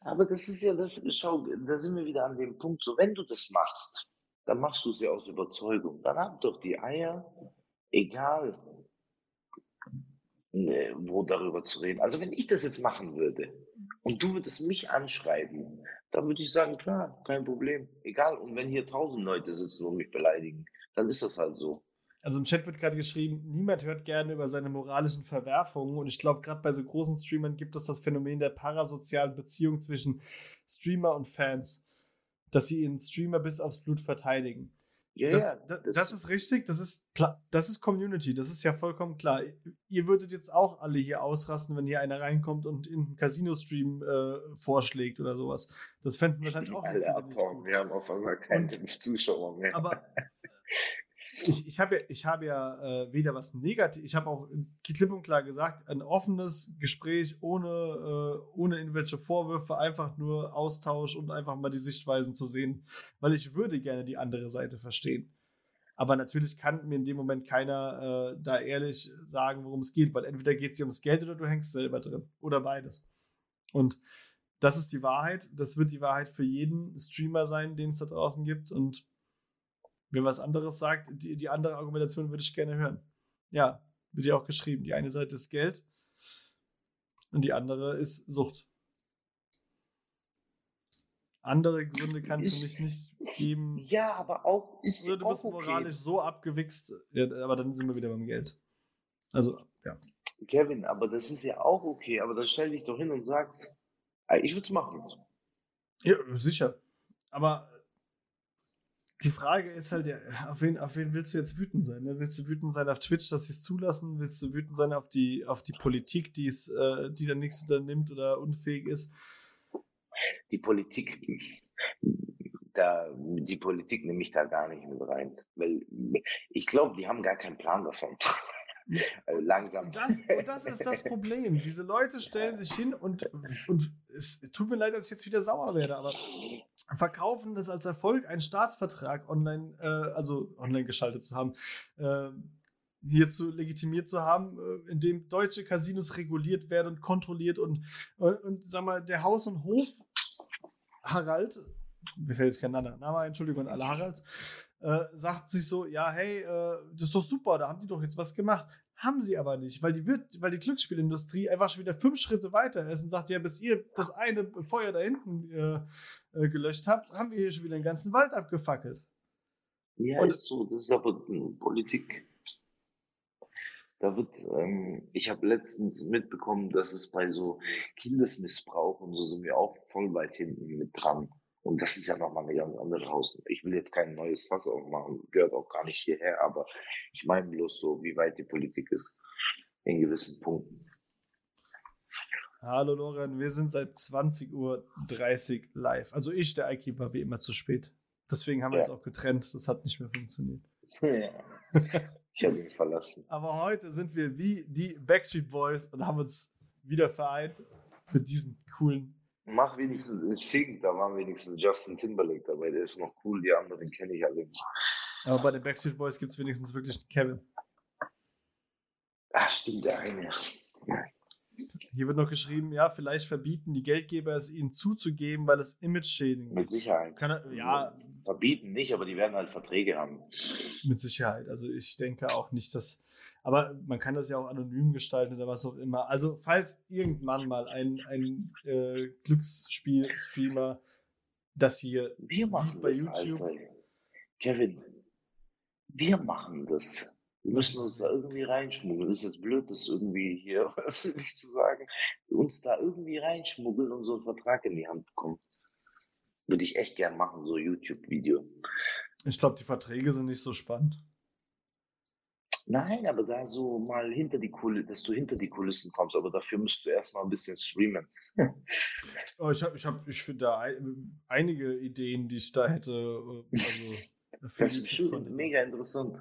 Aber das ist ja das, schau, da sind wir wieder an dem Punkt, so wenn du das machst, dann machst du es ja aus Überzeugung. Dann hab doch die Eier, egal wo darüber zu reden. Also wenn ich das jetzt machen würde und du würdest mich anschreiben, dann würde ich sagen, klar, kein Problem, egal. Und wenn hier tausend Leute sitzen und mich beleidigen, dann ist das halt so. Also im Chat wird gerade geschrieben, niemand hört gerne über seine moralischen Verwerfungen. Und ich glaube, gerade bei so großen Streamern gibt es das Phänomen der parasozialen Beziehung zwischen Streamer und Fans, dass sie ihren Streamer bis aufs Blut verteidigen. Ja, Das, ja, das, das ist richtig, das ist, klar, das ist Community, das ist ja vollkommen klar. Ihr würdet jetzt auch alle hier ausrasten, wenn hier einer reinkommt und in einen Casino-Stream äh, vorschlägt oder sowas. Das fänden wahrscheinlich auch alle abhauen. Wir haben auf einmal keine [LAUGHS] Zuschauer mehr. Aber [LAUGHS] ich, ich habe ja, ich hab ja äh, weder was negativ, ich habe auch klipp und klar gesagt, ein offenes Gespräch ohne, äh, ohne irgendwelche Vorwürfe, einfach nur Austausch und einfach mal die Sichtweisen zu sehen, weil ich würde gerne die andere Seite verstehen. Aber natürlich kann mir in dem Moment keiner äh, da ehrlich sagen, worum es geht, weil entweder geht es dir ums Geld oder du hängst selber drin. Oder beides. Und das ist die Wahrheit. Das wird die Wahrheit für jeden Streamer sein, den es da draußen gibt. Und Wer was anderes sagt, die, die andere Argumentation würde ich gerne hören. Ja, wird ja auch geschrieben. Die eine Seite ist Geld, und die andere ist Sucht. Andere Gründe kannst Ist- du mich nicht geben. Ja, aber auch ist Oder du bist okay. moralisch so abgewichst, ja, aber dann sind wir wieder beim Geld. Also, ja. Kevin, aber das ist ja auch okay. Aber dann stell dich doch hin und sagst, "Ey, ich würde es machen. Ja, sicher. Aber die Frage ist halt, ja, auf wen, auf wen willst du jetzt wütend sein? Ne? Willst du wütend sein auf Twitch, dass sie es zulassen? Willst du wütend sein auf die, auf die Politik, die es, äh, die dann nichts unternimmt oder unfähig ist? Die Politik, da, die Politik nehme ich da gar nicht mit rein. Weil ich glaube, die haben gar keinen Plan davon. also langsam. Und das, und das ist das Problem. Diese Leute stellen sich hin und, und es tut mir leid, dass ich jetzt wieder sauer werde, aber verkaufen das als Erfolg, einen Staatsvertrag online, äh, also online geschaltet zu haben, äh, hierzu legitimiert zu haben, äh, in dem deutsche Casinos reguliert werden und kontrolliert und, und, und sag mal, der Haus- und Hof Harald, mir fällt jetzt kein anderer Name Entschuldigung, alle Haralds, äh, sagt sich so, ja, hey, äh, das ist doch super, da haben die doch jetzt was gemacht. Haben sie aber nicht, weil die, wird, weil die Glücksspielindustrie einfach schon wieder fünf Schritte weiter ist und sagt, ja, bis ihr das eine Feuer da hinten äh, äh, gelöscht habt, haben wir hier schon wieder den ganzen Wald abgefackelt. Ja, Und- ist so. Das ist aber Politik. Da wird, ähm, ich habe letztens mitbekommen, dass es bei so Kindesmissbrauch und so sind wir auch voll weit hinten mit dran. Und das ist ja nochmal eine ganz andere Hausnummer. Ich will jetzt kein neues Fass aufmachen, gehört auch gar nicht hierher, aber ich meine bloß so, wie weit die Politik ist in gewissen Punkten. Hallo Loren, wir sind seit 20.30 Uhr live. Also ich, der Eiki, war wie immer zu spät. Deswegen haben wir Ja. uns auch getrennt. Das hat nicht mehr funktioniert. [LAUGHS] ich habe ihn verlassen. Aber heute sind wir wie die Backstreet Boys und haben uns wieder vereint für diesen coolen. Mach wenigstens in Sing, da war wenigstens Justin Timberlake dabei, der ist noch cool, die anderen kenne ich alle nicht. Aber bei den Backstreet Boys gibt es wenigstens wirklich einen Kevin. Ah, stimmt, der eine. Hier wird noch geschrieben, ja, vielleicht verbieten die Geldgeber es ihnen zuzugeben, weil es Image-Schädigung Mit. Sicherheit. Er, ja, Verbieten nicht, aber die werden halt Verträge haben. mit Sicherheit. Also ich denke auch nicht, dass. Aber man kann das ja auch anonym gestalten oder was auch immer. Also, falls irgendwann mal ein, ein äh, Glücksspiel-Streamer das hier Wir machen sieht bei das, YouTube. Alter. Kevin, wir machen das. Wir müssen uns da irgendwie reinschmuggeln. Ist jetzt blöd, das irgendwie hier [LAUGHS] öffentlich zu sagen. Uns da irgendwie reinschmuggeln und so einen Vertrag in die Hand bekommen. Das würde ich echt gern machen, so YouTube-Video. Ich glaube, die Verträge sind nicht so spannend. Nein, aber da so mal hinter die Kulissen, dass du hinter die Kulissen kommst, aber dafür musst du erstmal ein bisschen streamen. [LAUGHS] Oh, ich habe, ich, hab, ich finde da ein, einige Ideen, die ich da hätte. äh, Also, Das ist bestimmt Content. mega interessant.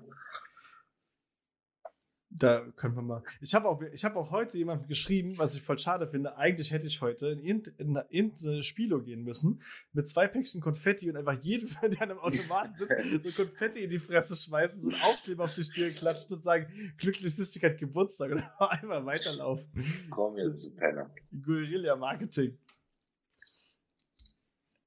Da können wir mal. Ich habe auch, ich habe auch heute jemandem geschrieben, was ich voll schade finde. Eigentlich hätte ich heute in irgendeine in irgendeine Spielo gehen müssen mit zwei Päckchen Konfetti und einfach jedem, [LAUGHS] der an einem Automaten sitzt, [LAUGHS] so Konfetti in die Fresse schmeißen, so einen Aufkleber auf die Stirn klatschen und sagen, glücklich Süchtigkeit Geburtstag und [LAUGHS] einfach weiterlaufen. Komm jetzt Penner. Guerilla-Marketing.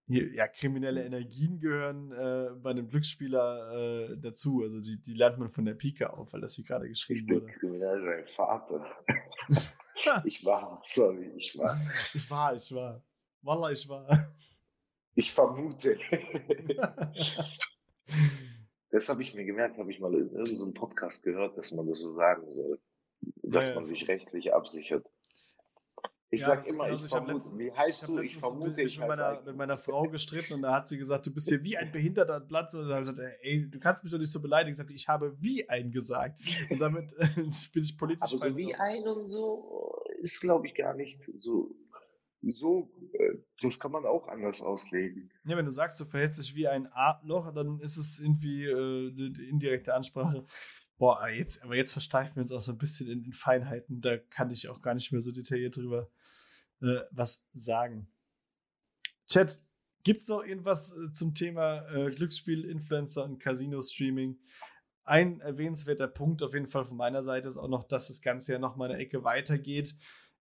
Hier, Ja, kriminelle Energien gehören äh, bei einem Glücksspieler äh, dazu. Also die, die lernt man von der Pike auf, weil das hier gerade Ich geschrieben bin wurde. kriminell dein Vater. [LAUGHS] ich war, sorry, ich war. Ich war, ich war. Wallah, ich war. Ich vermute. [LAUGHS] das habe ich mir gemerkt, habe ich mal in irgendeinem Podcast gehört, dass man das so sagen soll. Dass Ja, ja. man sich rechtlich absichert. Ich Ja, sag immer, genauso. ich vermute. letztens- Wie heißt Ich du? habe Ich vermute, ich mit meiner, mit meiner Frau gestritten und da hat sie gesagt, du bist hier wie ein Behinderter am Platz. Und da habe ich gesagt, ey, du kannst mich doch nicht so beleidigen. Ich sagte, ich habe wie ein gesagt. Und damit äh, [LAUGHS] bin ich politisch Aber so wie ein und so ist, glaube ich, gar nicht so. So, äh, das kann man auch anders auslegen. Ja, wenn du sagst, du verhältst dich wie ein A-Loch, dann ist es irgendwie äh, eine indirekte Ansprache. Boah, aber jetzt, aber jetzt versteifen wir uns auch so ein bisschen in, in Feinheiten. Da kann ich auch gar nicht mehr so detailliert drüber äh, was sagen. Chat, gibt es noch irgendwas äh, zum Thema äh, Glücksspiel, Influencer und Casino-Streaming? Ein erwähnenswerter Punkt auf jeden Fall von meiner Seite ist auch noch, dass das Ganze ja noch mal eine Ecke weitergeht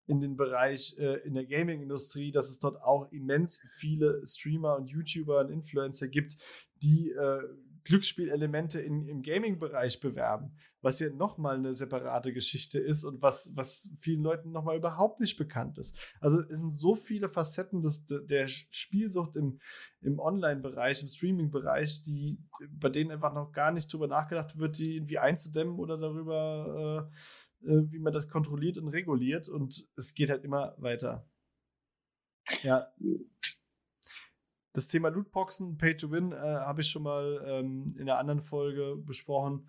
in den Bereich äh, in der Gaming-Industrie, dass es dort auch immens viele Streamer und YouTuber und Influencer gibt, die äh, Glücksspielelemente in, im Gaming-Bereich bewerben, was ja nochmal eine separate Geschichte ist und was, was vielen Leuten nochmal überhaupt nicht bekannt ist. Also es sind so viele Facetten des, der Spielsucht im, im Online-Bereich, im Streaming-Bereich, die, bei denen einfach noch gar nicht drüber nachgedacht wird, die irgendwie einzudämmen oder darüber, äh, äh wie man das kontrolliert und reguliert. Und es geht halt immer weiter. Ja das Thema Lootboxen, Pay to Win, äh, habe ich schon mal ähm, in einer anderen Folge besprochen.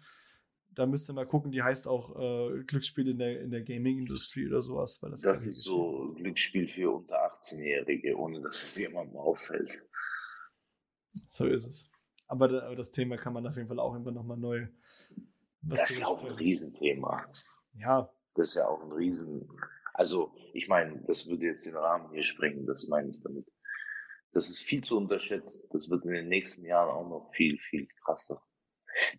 Da müsst ihr mal gucken, die heißt auch äh, Glücksspiel in der, in der Gaming-Industrie oder sowas. Weil das das ist so Glücksspiel für unter 18-Jährige, ohne dass es jemandem auffällt. So ist es. Aber, aber, das Thema kann man auf jeden Fall auch immer nochmal neu. das ist auch ein Riesenthema. Ja. Das ist ja auch ein Riesen. Also, ich meine, das würde jetzt den Rahmen hier sprengen, das meine ich damit. Das ist viel zu unterschätzt. Das wird in den nächsten Jahren auch noch viel, viel krasser.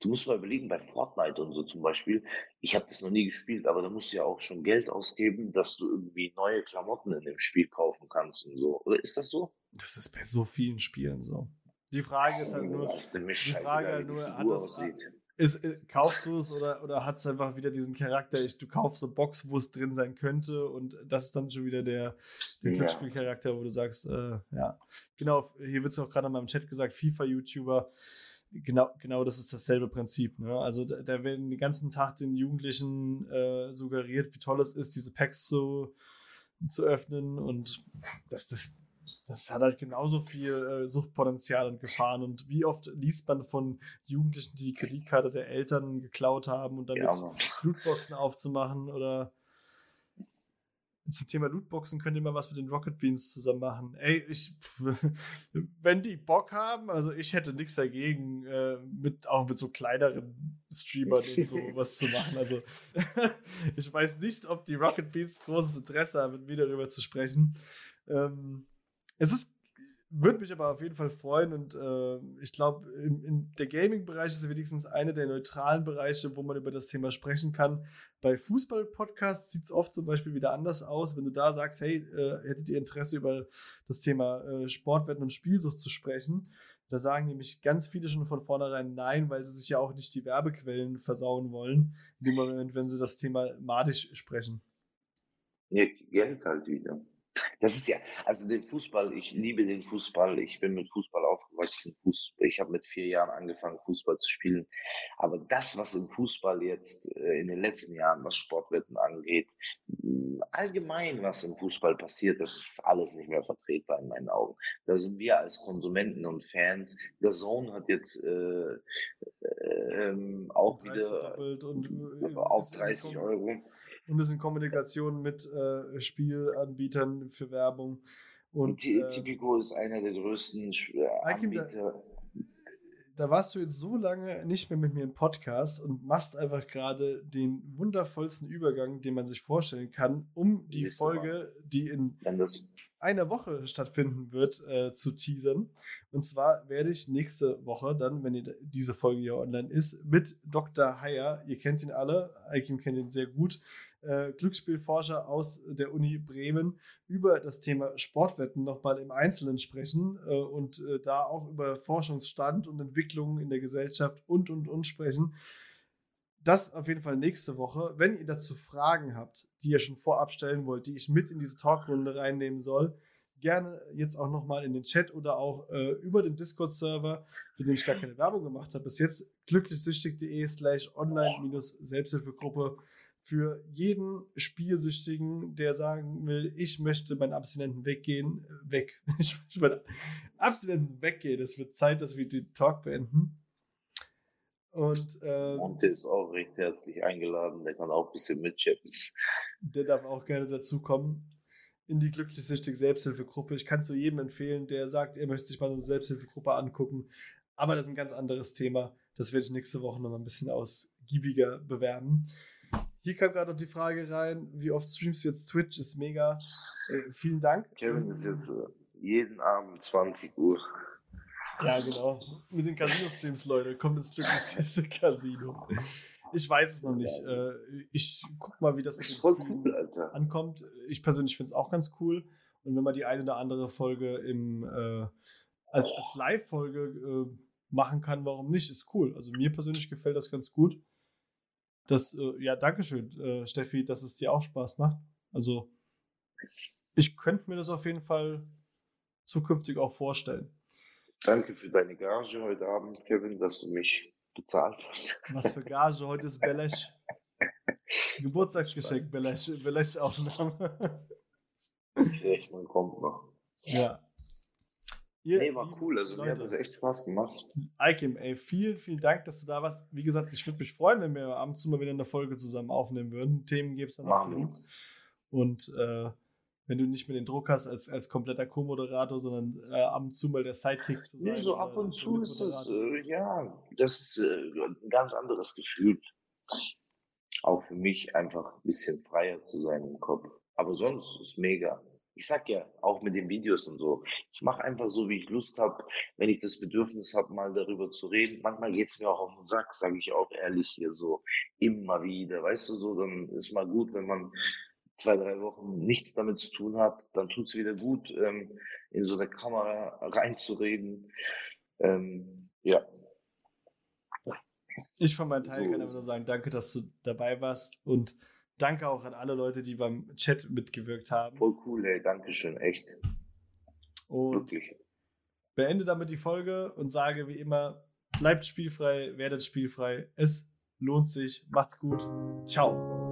Du musst mal überlegen, bei Fortnite und so zum Beispiel, ich habe das noch nie gespielt, aber da musst du ja auch schon Geld ausgeben, dass du irgendwie neue Klamotten in dem Spiel kaufen kannst und so. Oder ist das so? Das ist bei so vielen Spielen so. Die Frage ist halt nur, die Frage halt nur, hat das, aussieht ist, äh, kaufst du es oder, oder hat es einfach wieder diesen Charakter, ich, du kaufst eine Box, wo es drin sein könnte und das ist dann schon wieder der, der Glücksspielcharakter, wo du sagst, äh, ja. Genau, hier wird es auch gerade in meinem Chat gesagt, FIFA-YouTuber, genau, genau das ist dasselbe Prinzip. Ne? Also da, da, werden den ganzen Tag den Jugendlichen äh, suggeriert, wie toll es ist, diese Packs zu, zu öffnen und das, das, das hat halt genauso viel äh, Suchtpotenzial und Gefahren. Und wie oft liest man von Jugendlichen, die die Kreditkarte der Eltern geklaut haben und damit ja, Lootboxen aufzumachen oder zum Thema Lootboxen könnt ihr mal was mit den Rocket Beans zusammen machen. Ey, ich, [LAUGHS] wenn die Bock haben, also ich hätte nichts dagegen, äh, mit, auch mit so kleineren Streamern und so [LAUGHS] was zu machen. Also [LAUGHS] ich weiß nicht, ob die Rocket Beans großes Interesse haben, mit mir darüber zu sprechen. Ähm, es ist, würde mich aber auf jeden Fall freuen und äh, ich glaube, der Gaming-Bereich ist wenigstens einer der neutralen Bereiche, wo man über das Thema sprechen kann. Bei Fußball-Podcasts sieht es oft zum Beispiel wieder anders aus, wenn du da sagst, hey, äh, hättet ihr Interesse über das Thema äh, Sportwetten und Spielsucht zu sprechen? Da sagen nämlich ganz viele schon von vornherein nein, weil sie sich ja auch nicht die Werbequellen versauen wollen, in dem Moment, wenn sie das Thema madisch sprechen. Ja, Geld halt wieder. Das ist ja, also den Fußball, ich liebe den Fußball. Ich bin mit Fußball aufgewachsen. Fußball, ich habe mit vier Jahren angefangen, Fußball zu spielen. Aber das, was im Fußball jetzt äh, in den letzten Jahren, was Sportwetten angeht, allgemein, was im Fußball passiert, das ist alles nicht mehr vertretbar in meinen Augen. Da sind wir als Konsumenten und Fans. Der Zone hat jetzt äh, äh, ähm, auch wieder und, äh, auf 30 Euro und ist in Kommunikation mit äh, Spielanbietern für Werbung. Und, äh, Tipico ist einer der größten Anbieter. Da, da warst du jetzt so lange nicht mehr mit mir im Podcast und machst einfach gerade den wundervollsten Übergang, den man sich vorstellen kann, um die Nächste Folge, Mal. die in einer Woche stattfinden wird, äh, zu teasern. Und zwar werde ich nächste Woche dann, wenn diese Folge hier online ist, mit Dr. Heyer, ihr kennt ihn alle, Aikim kennt ihn sehr gut, äh, Glücksspielforscher aus der Uni Bremen über das Thema Sportwetten nochmal im Einzelnen sprechen äh, und äh, da auch über Forschungsstand und Entwicklungen in der Gesellschaft und und und sprechen. Das auf jeden Fall nächste Woche. Wenn ihr dazu Fragen habt, die ihr schon vorab stellen wollt, die ich mit in diese Talkrunde reinnehmen soll, gerne jetzt auch nochmal in den Chat oder auch äh, über den Discord-Server, für den ich gar keine Werbung gemacht habe. Bis jetzt glücklichsüchtig.de slash online-selbsthilfegruppe für jeden Spielsüchtigen, der sagen will, ich möchte meinen Abstinenten weggehen, äh, weg. [LAUGHS] Ich möchte meinen Abstinenten weggehen. Es wird Zeit, dass wir den Talk beenden. Und ähm, Monte ist auch recht herzlich eingeladen. Der kann auch ein bisschen mitchatten. Der darf auch gerne dazukommen in die glücklich-süchtige Selbsthilfegruppe. Ich kann es zu jedem empfehlen, der sagt, er möchte sich mal eine Selbsthilfegruppe angucken. Aber das ist ein ganz anderes Thema. Das werde ich nächste Woche noch mal ein bisschen ausgiebiger bewerben. Hier kam gerade noch die Frage rein, wie oft streamst du jetzt Twitch? Ist mega. Äh, vielen Dank. Kevin ist jetzt äh, jeden Abend 20 Uhr. Ja, genau. Mit den Casino-Streams, Leute. Kommt ins glückliche Casino. Ich weiß es noch nicht. Äh, ich guck mal, wie das mit dem Stream cool, ankommt. Ich persönlich finde es auch ganz cool. Und wenn man die eine oder andere Folge im, äh, als, als Live-Folge äh, machen kann, warum nicht? Ist cool. Also mir persönlich gefällt das ganz gut. Das, äh, ja, Dankeschön, äh, Steffi, dass es dir auch Spaß macht. Also ich könnte mir das auf jeden Fall zukünftig auch vorstellen. Danke für deine Gage heute Abend, Kevin, dass du mich bezahlt hast. Was für Gage? Heute ist Belesch. [LAUGHS] Geburtstagsgeschenk, Belesch, Belesch-Aufnahme. man kommt noch. Ja. Ihr, nee, war cool. Also Leute, mir hat das echt Spaß gemacht. Ikem, ey, vielen, vielen Dank, dass du da warst. Wie gesagt, ich würde mich freuen, wenn wir ab und zu mal wieder eine Folge zusammen aufnehmen würden. Themen gibt es dann auch genug. Und äh, wenn du nicht mehr den Druck hast als, als kompletter Co-Moderator, sondern äh, ab und zu mal der Sidekick zu sein. Nee, so ab und zu ist es, äh, ja, das ist äh, ein ganz anderes Gefühl. Auch für mich einfach ein bisschen freier zu sein im Kopf. Aber sonst ist mega. Ich sag ja, auch mit den Videos und so, ich mache einfach so, wie ich Lust habe, wenn ich das Bedürfnis habe, mal darüber zu reden. Manchmal geht's mir auch auf den Sack, sage ich auch ehrlich hier so, immer wieder. Weißt du so, dann ist mal gut, wenn man zwei, drei Wochen nichts damit zu tun hat, dann tut es wieder gut, ähm, in so eine Kamera reinzureden. Ähm, ja. Ich von meinem Teil so kann aber nur sagen, danke, dass du dabei warst und danke auch an alle Leute, die beim Chat mitgewirkt haben. Voll cool, ey, Dankeschön, echt. Und Wirklich. beende damit die Folge und sage wie immer, bleibt spielfrei, werdet spielfrei. Es lohnt sich. Macht's gut. Ciao.